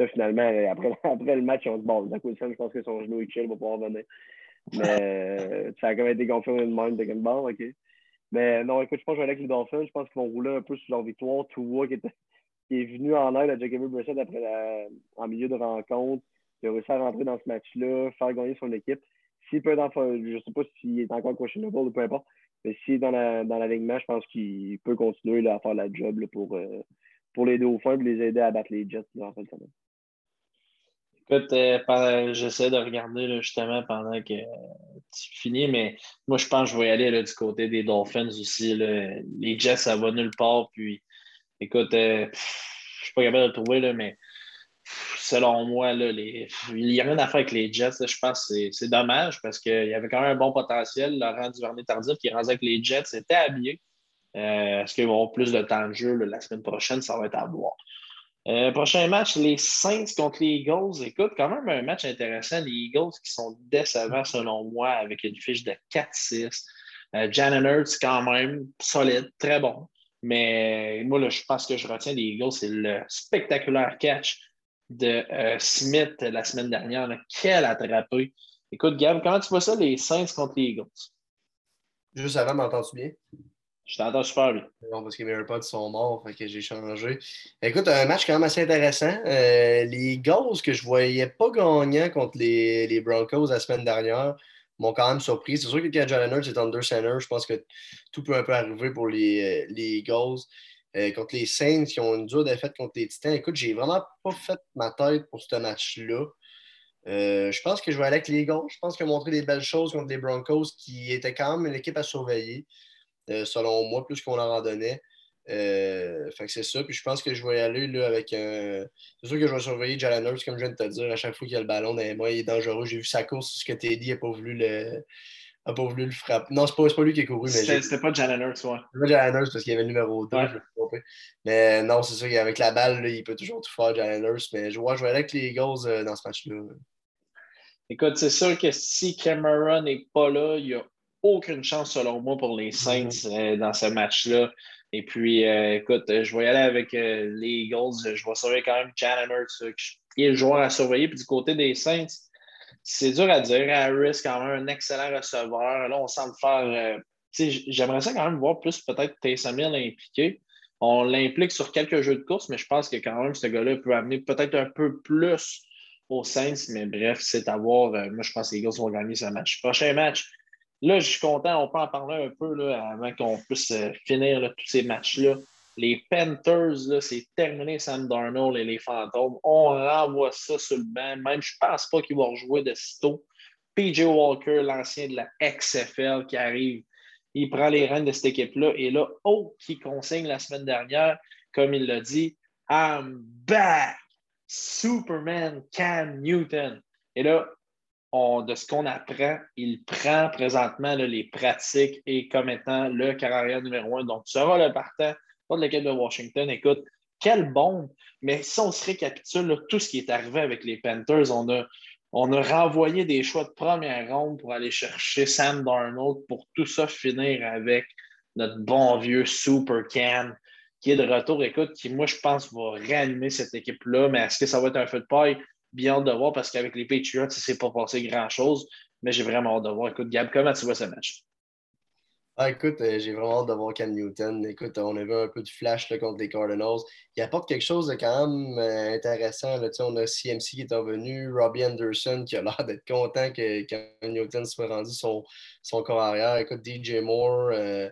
finalement, après, <laughs> après le match, ils ont dit bon, Zach Wilson, je pense que son genou est chill, il va pouvoir venir. Mais ça a quand même été confirmé de même. de bon, OK. Mais non, écoute, je pense que je vais avec les Dolphins. Je pense qu'ils vont rouler un peu sur leur victoire. Tua qui, qui est venu en aide à Jacoby Brissett après en milieu de rencontre. Il a réussi à rentrer dans ce match-là, faire gagner son équipe. S'il peut être je ne sais pas s'il est encore questionable ou peu importe, mais s'il est dans, la, dans l'alignement, je pense qu'il peut continuer à faire la job pour, euh, pour les Dauphins et les aider à battre les Jets dans cette semaine. Euh, j'essaie de regarder justement pendant que tu finis, mais moi, je pense que je vais y aller du côté des Dolphins aussi. Les Jets, ça va nulle part. Puis, écoute, euh, je ne suis pas capable de le trouver, mais selon moi, il n'y a rien à faire avec les Jets. je pense que c'est dommage parce qu'il y avait quand même un bon potentiel. Laurent Duvernay-Tardif qui rendait avec les Jets était habillé. Euh, est-ce qu'ils vont avoir plus de temps de jeu la semaine prochaine? Ça va être à voir. Euh, prochain match, les Saints contre les Eagles. Écoute, quand même un match intéressant. Les Eagles qui sont décevants selon moi avec une fiche de 4-6. Euh, Jan quand même solide, très bon. Mais moi, je pense que je retiens des Eagles, c'est le spectaculaire catch de euh, Smith la semaine dernière. Quel attrapé. Écoute, Gab, comment tu vois ça, les Saints contre les Eagles? Juste avant, m'entends-tu bien? Je t'entends super bien. Non, parce que mes AirPods sont morts, fait que j'ai changé. Écoute, un match quand même assez intéressant. Euh, les Eagles que je voyais pas gagnants contre les, les, Broncos la semaine dernière m'ont quand même surpris. C'est sûr que quand Hurts est under center, je pense que tout peut un peu arriver pour les, les Eagles. Euh, contre les Saints qui ont une dure défaite contre les Titans. Écoute, j'ai vraiment pas fait ma tête pour ce match-là. Euh, je pense que je vais aller avec les Eagles. Je pense qu'ils ont montré des belles choses contre les Broncos qui étaient quand même une équipe à surveiller. Euh, selon moi, plus qu'on leur en donnait. Euh, fait que c'est ça. Puis je pense que je vais y aller là, avec un. C'est sûr que je vais surveiller Jalen Hurts, comme je viens de te dire, à chaque fois qu'il y a le ballon dans moi, il est dangereux. J'ai vu sa course, ce que il n'a pas voulu le. pas voulu le frapper. Non, c'est pas, pas lui qui a couru. mais C'était pas Jalen Hurts, ouais. C'était pas Jalen Hurts parce qu'il y avait le numéro 2. Mais non, c'est sûr qu'avec la balle, il peut toujours tout faire, Jalen Hurts. Mais je vois, je vais aller avec les Eagles euh, dans ce match-là. Écoute, c'est sûr que si Cameron n'est pas là, il y a aucune chance, selon moi, pour les Saints mhm. euh, dans ce match-là. Et puis, euh, écoute, je vais y aller avec euh, les Eagles. Je vais surveiller quand même Chandler, qui est le joueur à surveiller. Puis du côté des Saints, c'est dur à dire. Harris, quand même, un excellent receveur. Là, on semble faire. J'aimerais ça quand même voir plus peut-être Taysom Hill impliqué. On l'implique sur quelques jeux de course, mais je pense que quand même, ce gars-là peut amener peut-être un peu plus aux Saints. Mais bref, c'est à voir. moi, je pense que les Eagles vont gagner ce match. Prochain match, Là, je suis content, on peut en parler un peu avant qu'on puisse euh, finir tous ces matchs-là. Les Panthers, c'est terminé Sam Darnold et les Fantômes. On renvoie ça sur le banc. Même, je ne pense pas qu'ils vont rejouer de sitôt. PJ Walker, l'ancien de la XFL qui arrive, il prend les rênes de cette équipe-là. Et là, oh, qui consigne la semaine dernière, comme il l'a dit, I'm back! Superman Cam Newton. Et là, de ce qu'on apprend, il prend présentement les pratiques et comme étant le carrière numéro un. Donc, tu seras le partant, pas de l'équipe de Washington. Écoute, quelle bombe! Mais si on se récapitule tout ce qui est arrivé avec les Panthers, on a, on a renvoyé des choix de première ronde pour aller chercher Sam Darnold pour tout ça finir avec notre bon vieux Super Cam qui est de retour. Écoute, qui, moi, je pense, va réanimer cette équipe-là. Mais est-ce que ça va être un feu de paille? Bien hâte de voir parce qu'avec les Patriots, il ne s'est pas passé grand-chose. Mais j'ai vraiment hâte de voir. Écoute, Gab, comment tu vois ce match? Ah, écoute, euh, j'ai vraiment hâte de voir Cam Newton. Écoute, on a vu un peu de flash contre les Cardinals. Il apporte quelque chose de quand même euh, intéressant. Là. On a CMC qui est revenu, Robbie Anderson qui a <laughs> l'air d'être content que Cam Newton soit rendu son, son corps arrière. Écoute, DJ Moore. Euh,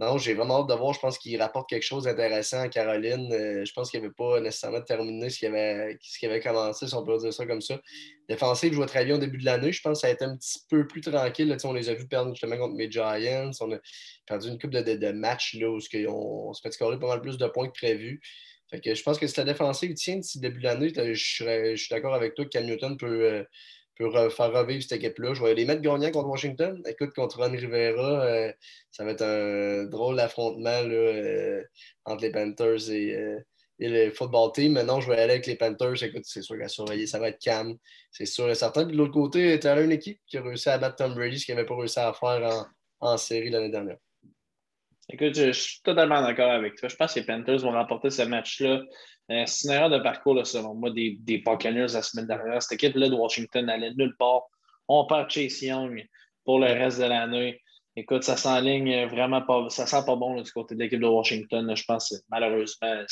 non, j'ai vraiment hâte de voir. Je pense qu'il rapporte quelque chose d'intéressant à Caroline. Euh, je pense qu'il n'avait pas nécessairement terminé ce qu'il avait, commencé, si on peut dire ça comme ça. Défensif, je vois très bien au début de l'année. Je pense que ça a été un petit peu plus tranquille. On les a vus perdre justement contre mes Giants. On a perdu une coupe de, matchs là, où on, se fait scorer pas mal plus de points que prévu. Fait que je pense que si la défensive tient d'ici le début de l'année, je, suis d'accord avec toi que Cam Newton peut. Euh, pour faire revivre cette équipe-là. Je vais les mettre gagnants contre Washington. Écoute, contre Ron Rivera, euh, ça va être un drôle d'affrontement euh, entre les Panthers euh, et, le football team. Maintenant, je vais aller avec les Panthers. Écoute, c'est sûr qu'à surveiller, ça va être calme. C'est sûr et certain. Puis de l'autre côté, tu as une équipe qui a réussi à battre Tom Brady, ce qu'il n'avait pas réussi à faire en, série l'année dernière. Écoute, je, suis totalement d'accord avec toi. Je pense que les Panthers vont remporter ce match-là. Euh, c'est une erreur de parcours, selon moi, des, des Buccaneers la semaine dernière. Cette équipe-là de Washington n'allait nulle part. On perd Chase Young pour le reste de l'année. Écoute, ça s'enligne vraiment pas, ça sent pas bon du côté de l'équipe de Washington. Je pense que malheureusement,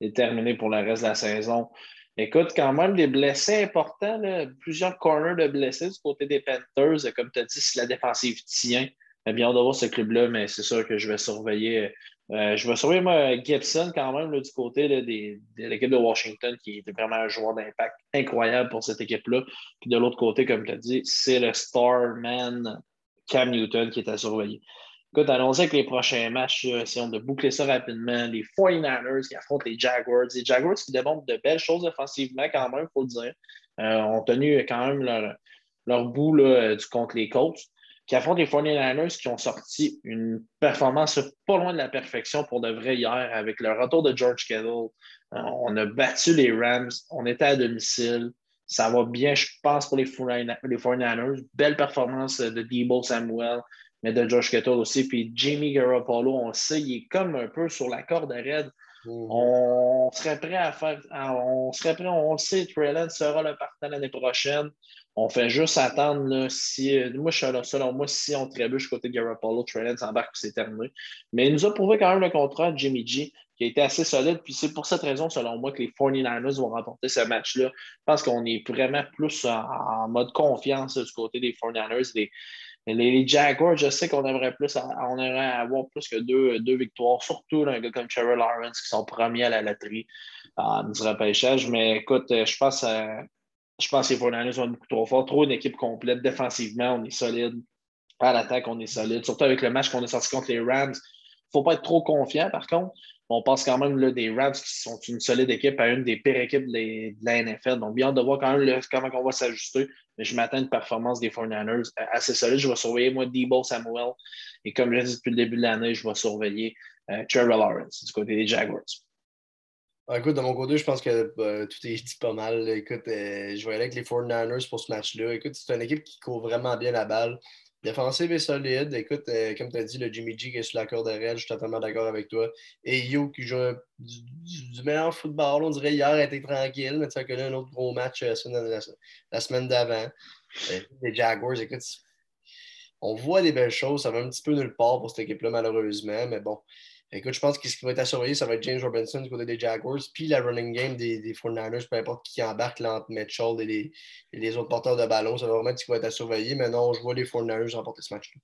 c'est terminé pour le reste de la saison. Écoute, quand même des blessés importants, plusieurs corners de blessés du côté des Panthers. Comme tu as dit, si la défensive tient, bien, on doit voir ce club-là, mais c'est sûr que je vais surveiller Euh, je vais surveiller moi, Gibson quand même du côté de l'équipe de Washington, qui était vraiment un joueur d'impact incroyable pour cette équipe-là. Puis de l'autre côté, comme tu as dit, c'est le Starman Cam Newton qui est à surveiller. Écoute, allons-y avec les prochains matchs. essayons de boucler ça rapidement. Les 49ers qui affrontent les Jaguars. Les Jaguars qui démontrent de belles choses offensivement, quand même, il faut le dire. Euh, ont tenu quand même leur, leur bout du contre les Colts qui affrontent les 49ers qui ont sorti une performance pas loin de la perfection pour de vrai hier avec le retour de George Kittle. Euh, on a battu les Rams, on était à domicile. Ça va bien, je pense, pour les 49ers. Belle performance de Debo Samuel, mais de George Kittle aussi. Puis Jimmy Garoppolo, on le sait, il est comme un peu sur la corde raide. Mm-hmm. On serait prêt à faire, on serait prêt, on le sait, Trayland sera le partenaire l'année prochaine. On fait juste attendre là, si. Moi, suis là, selon moi, si on trébuche côté de Garoppolo, Trayland s'embarque, c'est terminé. Mais il nous a prouvé quand même le contrat de Jimmy G, qui a été assez solide. Puis c'est pour cette raison, selon moi, que les 49ers vont remporter ce match-là. Je pense qu'on est vraiment plus en, mode confiance du côté des 49ers. Les, Jaguars, je sais qu'on aimerait plus, on aimerait avoir plus que deux, deux victoires, surtout un gars comme Trevor Lawrence qui sont premiers à la loterie euh, du repêchage. Mais écoute, je pense, euh, je pense que les 49ers sont beaucoup trop forts. Trop une équipe complète. Défensivement, on est solide. À l'attaque, on est solide. Surtout avec le match qu'on est sorti contre les Rams. Il ne faut pas être trop confiant, par contre. On passe quand même là, des Rams qui sont une solide équipe à une des pires équipes de la NFL. Donc, bien de voir quand même comment on va s'ajuster. Mais je m'attends à une performance des 49ers assez solide. Je vais surveiller, moi, Debo Samuel. Et comme je l'ai dit depuis le début de l'année, je vais surveiller euh, Trevor Lawrence du côté des Jaguars. Ah, écoute, de mon côté, je pense que bah, tout est dit pas mal. Écoute, euh, je vais aller avec les 49ers pour ce match-là. Écoute, c'est une équipe qui court vraiment bien la balle. Défensive est solide. Écoute, euh, comme tu as dit, le Jimmy G qui est sur la corde de raid, je suis totalement d'accord avec toi. Et Yo qui joue du, meilleur football, on dirait hier, était tranquille, mais tu as connu un autre gros match euh, la, semaine d'avant. les Jaguars, écoute, on voit des belles choses. Ça va un petit peu nulle part pour cette équipe-là, malheureusement, mais bon. Écoute, je pense que ce qui va être à surveiller, ça va être James Robinson du côté des Jaguars, puis la running game des, des 49ers, peu importe qui embarque là, entre Mitchell et les, les, autres porteurs de ballon. Ça va vraiment être ce qui va être à surveiller. Mais non, je vois les 49ers remporter ce match-là.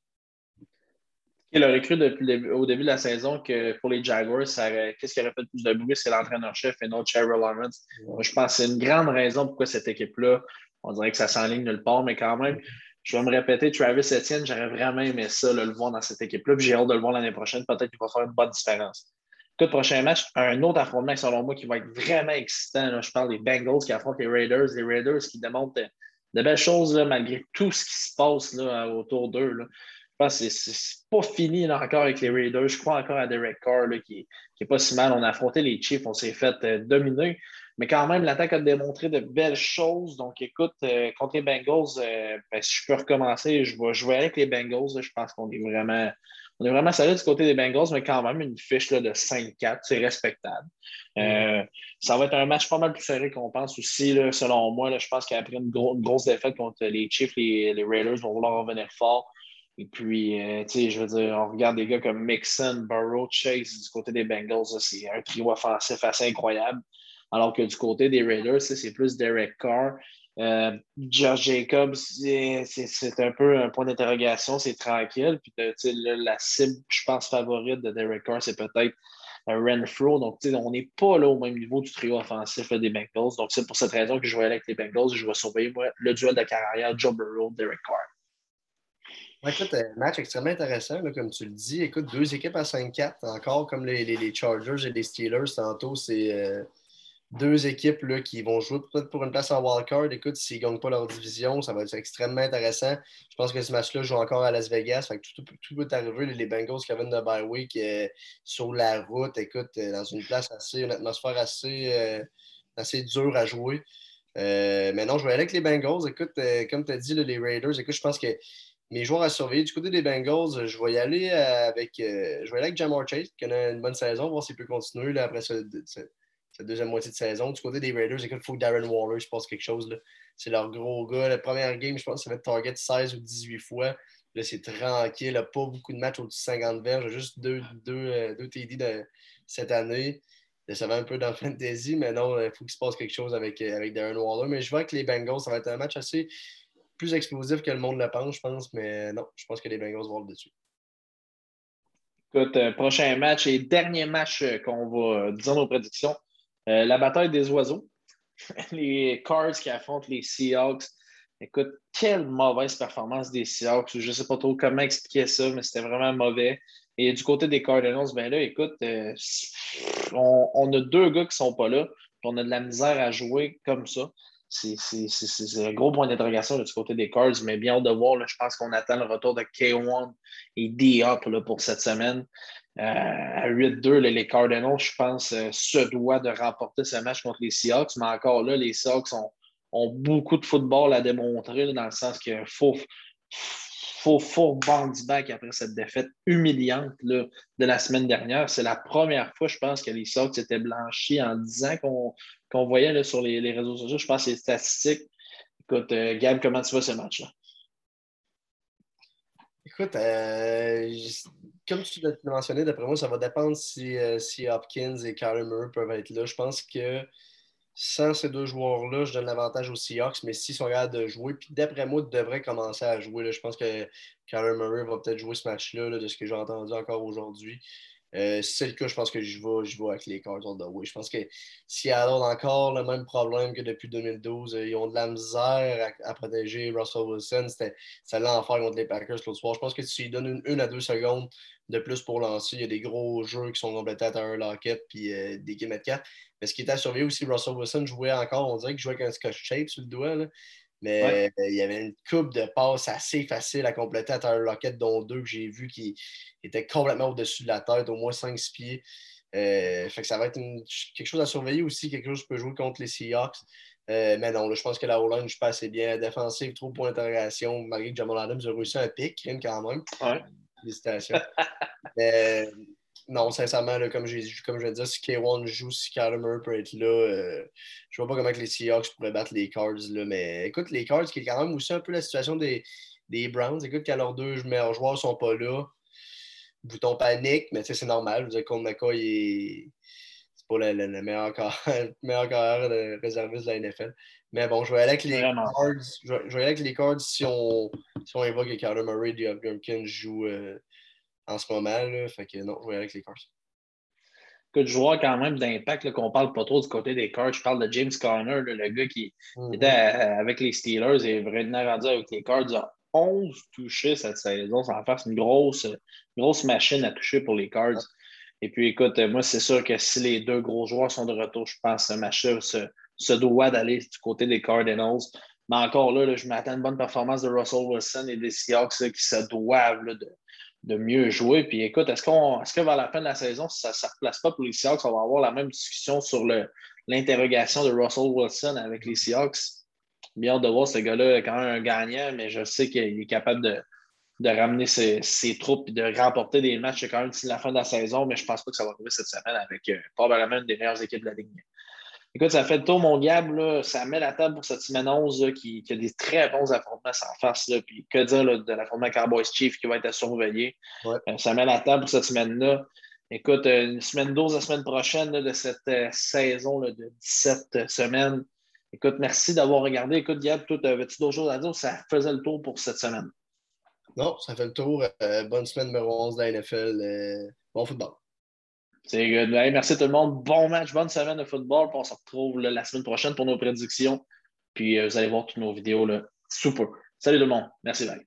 Il aurait cru depuis au début de la saison que pour les Jaguars, qu'est-ce qui aurait fait plus de bruit, c'est l'entraîneur-chef et non Trevor Lawrence. je pense que c'est une grande raison pourquoi cette équipe-là, on dirait que ça s'enligne nulle part, mais quand même, je vais me répéter, Travis Etienne, j'aurais vraiment aimé ça, le voir dans cette équipe-là. J'ai hâte de le voir l'année prochaine. Peut-être qu'il va faire une bonne différence. le prochain match, un autre affrontement, selon moi, qui va être vraiment excitant. je parle des Bengals qui affrontent les Raiders. Les Raiders qui démontrent de, belles choses malgré tout ce qui se passe autour d'eux. Je pense que c'est pas fini encore avec les Raiders. Je crois encore à Derek Carr qui, n'est pas si mal. On a affronté les Chiefs, on s'est fait euh, dominer. Mais quand même, l'attaque a démontré de belles choses. Donc, écoute, euh, contre les Bengals, euh, ben, si je peux recommencer, je vais jouer avec les Bengals. je pense qu'on est vraiment. On est vraiment du côté des Bengals, mais quand même, une fiche là, de 5-4, c'est respectable. Euh, ça va être un match pas mal plus serré qu'on pense aussi, selon moi. je pense qu'après une, grosse défaite contre les Chiefs, les, les, Raiders vont vouloir revenir fort. Et puis, tu sais, je veux dire, on regarde des gars comme Mixon, Burrow, Chase du côté des Bengals. C'est un trio offensif assez incroyable. Alors que du côté des Raiders, c'est plus Derek Carr. Euh, Josh Jacobs, c'est un peu un point d'interrogation, c'est tranquille. Puis la cible, je pense, favorite de Derek Carr, c'est peut-être Renfro. Donc, on n'est pas là au même niveau du trio offensif des Bengals. Donc, c'est pour cette raison que je vais aller avec les Bengals. Je vais surveiller moi, le duel de carrière Joe Burrow, Derek Carr. écoute, un match extrêmement intéressant, comme tu le dis. Écoute, deux équipes à 5-4, encore comme les, les, Chargers et les Steelers tantôt, c'est. Euh, deux équipes là, qui vont jouer peut-être pour une place en wildcard. Écoute, s'ils ne gagnent pas leur division, ça va être extrêmement intéressant. Je pense que ce match-là joue encore à Las Vegas. tout, peut arriver. Les Bengals qui viennent de bye week euh, sur la route, écoute, euh, dans une place assez, une atmosphère assez, euh, assez dure à jouer. mais non, je vais aller avec les Bengals. Écoute, comme tu as dit, les Raiders, écoute, je pense que mes joueurs à surveiller du côté des Bengals, je vais y aller avec, je vais aller avec Jamar Chase, qui a une bonne saison, voir s'il peut continuer là, après ce, deuxième moitié de saison. Du côté des Raiders, écoute, il faut que Darren Waller se passe quelque chose. C'est leur gros gars. La première game, je pense ça va être target 16 ou 18 fois. Là, c'est tranquille. Il a pas beaucoup de matchs au-dessus de 50 verges. Juste deux, deux, euh, deux TD de, cette année. Ça va un peu dans fantasy, mais non, il faut qu'il se passe quelque chose avec, euh, avec Darren Waller. Mais je vois que les Bengals, ça va être un match assez plus explosif que le monde le pense, je pense. Mais non, je pense que les Bengals vont le dessus. Écoute, euh, prochain match et dernier match euh, qu'on va dire nos prédictions. La bataille des oiseaux. <laughs> les Cards qui affrontent les Seahawks. Écoute, quelle mauvaise performance des Seahawks. Je ne sais pas trop comment expliquer ça, mais c'était vraiment mauvais. Et du côté des Cardinals, ben là, écoute, on, a deux gars qui ne sont pas là, on a de la misère à jouer comme ça c'est un gros point d'interrogation du côté des Cards, mais bien de voir. je pense qu'on attend le retour de K1 et D-Up pour cette semaine. Euh, à 8-2, les Cardinals, je pense, euh, se doivent de remporter ce match contre les Seahawks, mais encore là, les Seahawks ont, beaucoup de football à démontrer, dans le sens qu'il faut, faut, faut bounce back après cette défaite humiliante de la semaine dernière. C'est la première fois, je pense, que les Seahawks étaient blanchis en disant qu'on qu'on voyait sur les, réseaux sociaux. Je pense que c'est statistiques. Écoute, euh, Gab, comment tu vois ce match-là? Écoute, euh, comme tu l'as mentionné, d'après moi, ça va dépendre si, euh, si Hopkins et Kyler Murray peuvent être là. Je pense que sans ces deux joueurs-là, je donne l'avantage aux Seahawks, mais s'ils sont capables de jouer, puis d'après moi, ils devraient commencer à jouer. Je pense que Kyler Murray va peut-être jouer ce match-là, de ce que j'ai entendu encore aujourd'hui. Euh, si c'est le cas, je pense que je vais, je avec les on the way. Je pense que Seattle a encore le même problème que depuis 2012. Euh, ils ont de la misère à, protéger Russell Wilson. C'était l'enfer contre les Packers l'autre soir. Je pense que si tu lui une, à deux secondes de plus pour lancer, il y a des gros jeux qui sont complétés à un Lockett puis euh, des game 4. Mais ce qui était à surveiller aussi, Russell Wilson jouait encore, on dirait qu'il jouait avec un scotch tape sur le doigt. Mais il y avait une coupe de passes assez facile à compléter à Tyler Lockett, dont deux que j'ai vu qui étaient complètement au-dessus de la tête, au moins 5-6 pieds. Euh, fait que ça va être quelque chose à surveiller aussi, quelque chose qui peut jouer contre les Seahawks. Euh, mais non, je pense que la O-line, je pas assez bien. Défensive, trop pour d'interrogation. Malgré que Jamal Adams a réussi un pic, quand même. Ouais. Félicitations. <laughs> non, sincèrement, comme, comme je viens de dire, si K1 joue, si Kyler peut être là, euh, je ne vois pas comment les Seahawks pourraient battre les Cards. Là, mais écoute, les Cards, qui est quand même aussi un peu la situation des, des Browns. Écoute, quand leurs deux meilleurs joueurs ne sont pas là, bouton panique, mais c'est normal. Je veux dire, Colt McCoy, est... c'est pas le, le, meilleur, carrière de réserviste de la NFL. Mais bon, je vais aller avec les Cards. Je vais, aller avec les Cards si on, si on évoque que Kyler Murray et Hopkins jouent. Euh, en ce moment. Là. Fait que non, je vais avec les Cards. Que de joueurs quand même d'impact, qu'on parle pas trop du côté des Cards. Je parle de James Conner, le gars qui mhm. était avec les Steelers et vraiment rendu avec les Cards. Il a 11 touchés cette saison. Ça va faire une grosse, grosse machine à toucher pour les Cards. Et puis, écoute, moi, c'est sûr que si les deux gros joueurs sont de retour, je pense que ce match-là se, doit d'aller du côté des Cardinals. Mais encore là, je m'attends à une bonne performance de Russell Wilson et des Seahawks qui se doivent de, de mieux jouer. Puis écoute, est-ce qu'on est-ce que vers la fin de la saison, si ça ne se replace pas pour les Seahawks, on va avoir la même discussion sur l'interrogation de Russell Wilson avec les Seahawks? Bien de voir ce gars-là quand même un gagnant, mais je sais qu'il est capable de, de ramener ses, troupes et de remporter des matchs quand même d'ici la fin de la saison, mais je ne pense pas que ça va arriver cette semaine avec euh, probablement une des meilleures équipes de la Ligue. Écoute, ça fait le tour, mon Gab. Là, ça met la table pour cette semaine 11 qui, a des très bons affrontements sans face. Là, puis que dire de l'affrontement Cowboys Chief qui va être à surveiller. Euh, ça met la table pour cette semaine-là. Écoute, euh, une semaine 12 la semaine prochaine de cette euh, saison de 17 semaines. Écoute, merci d'avoir regardé. Écoute, Gab, toi, avais-tu d'autres choses à dire? Ça faisait le tour pour cette semaine. Non, ça fait le tour. bonne semaine numéro 11 de la NFL. bon football. C'est good. merci tout le monde. Bon match, bonne semaine de football. on se retrouve la semaine prochaine pour nos prédictions. Puis euh, vous allez voir toutes nos vidéos. Là. Super. Salut tout le monde. Merci, bye.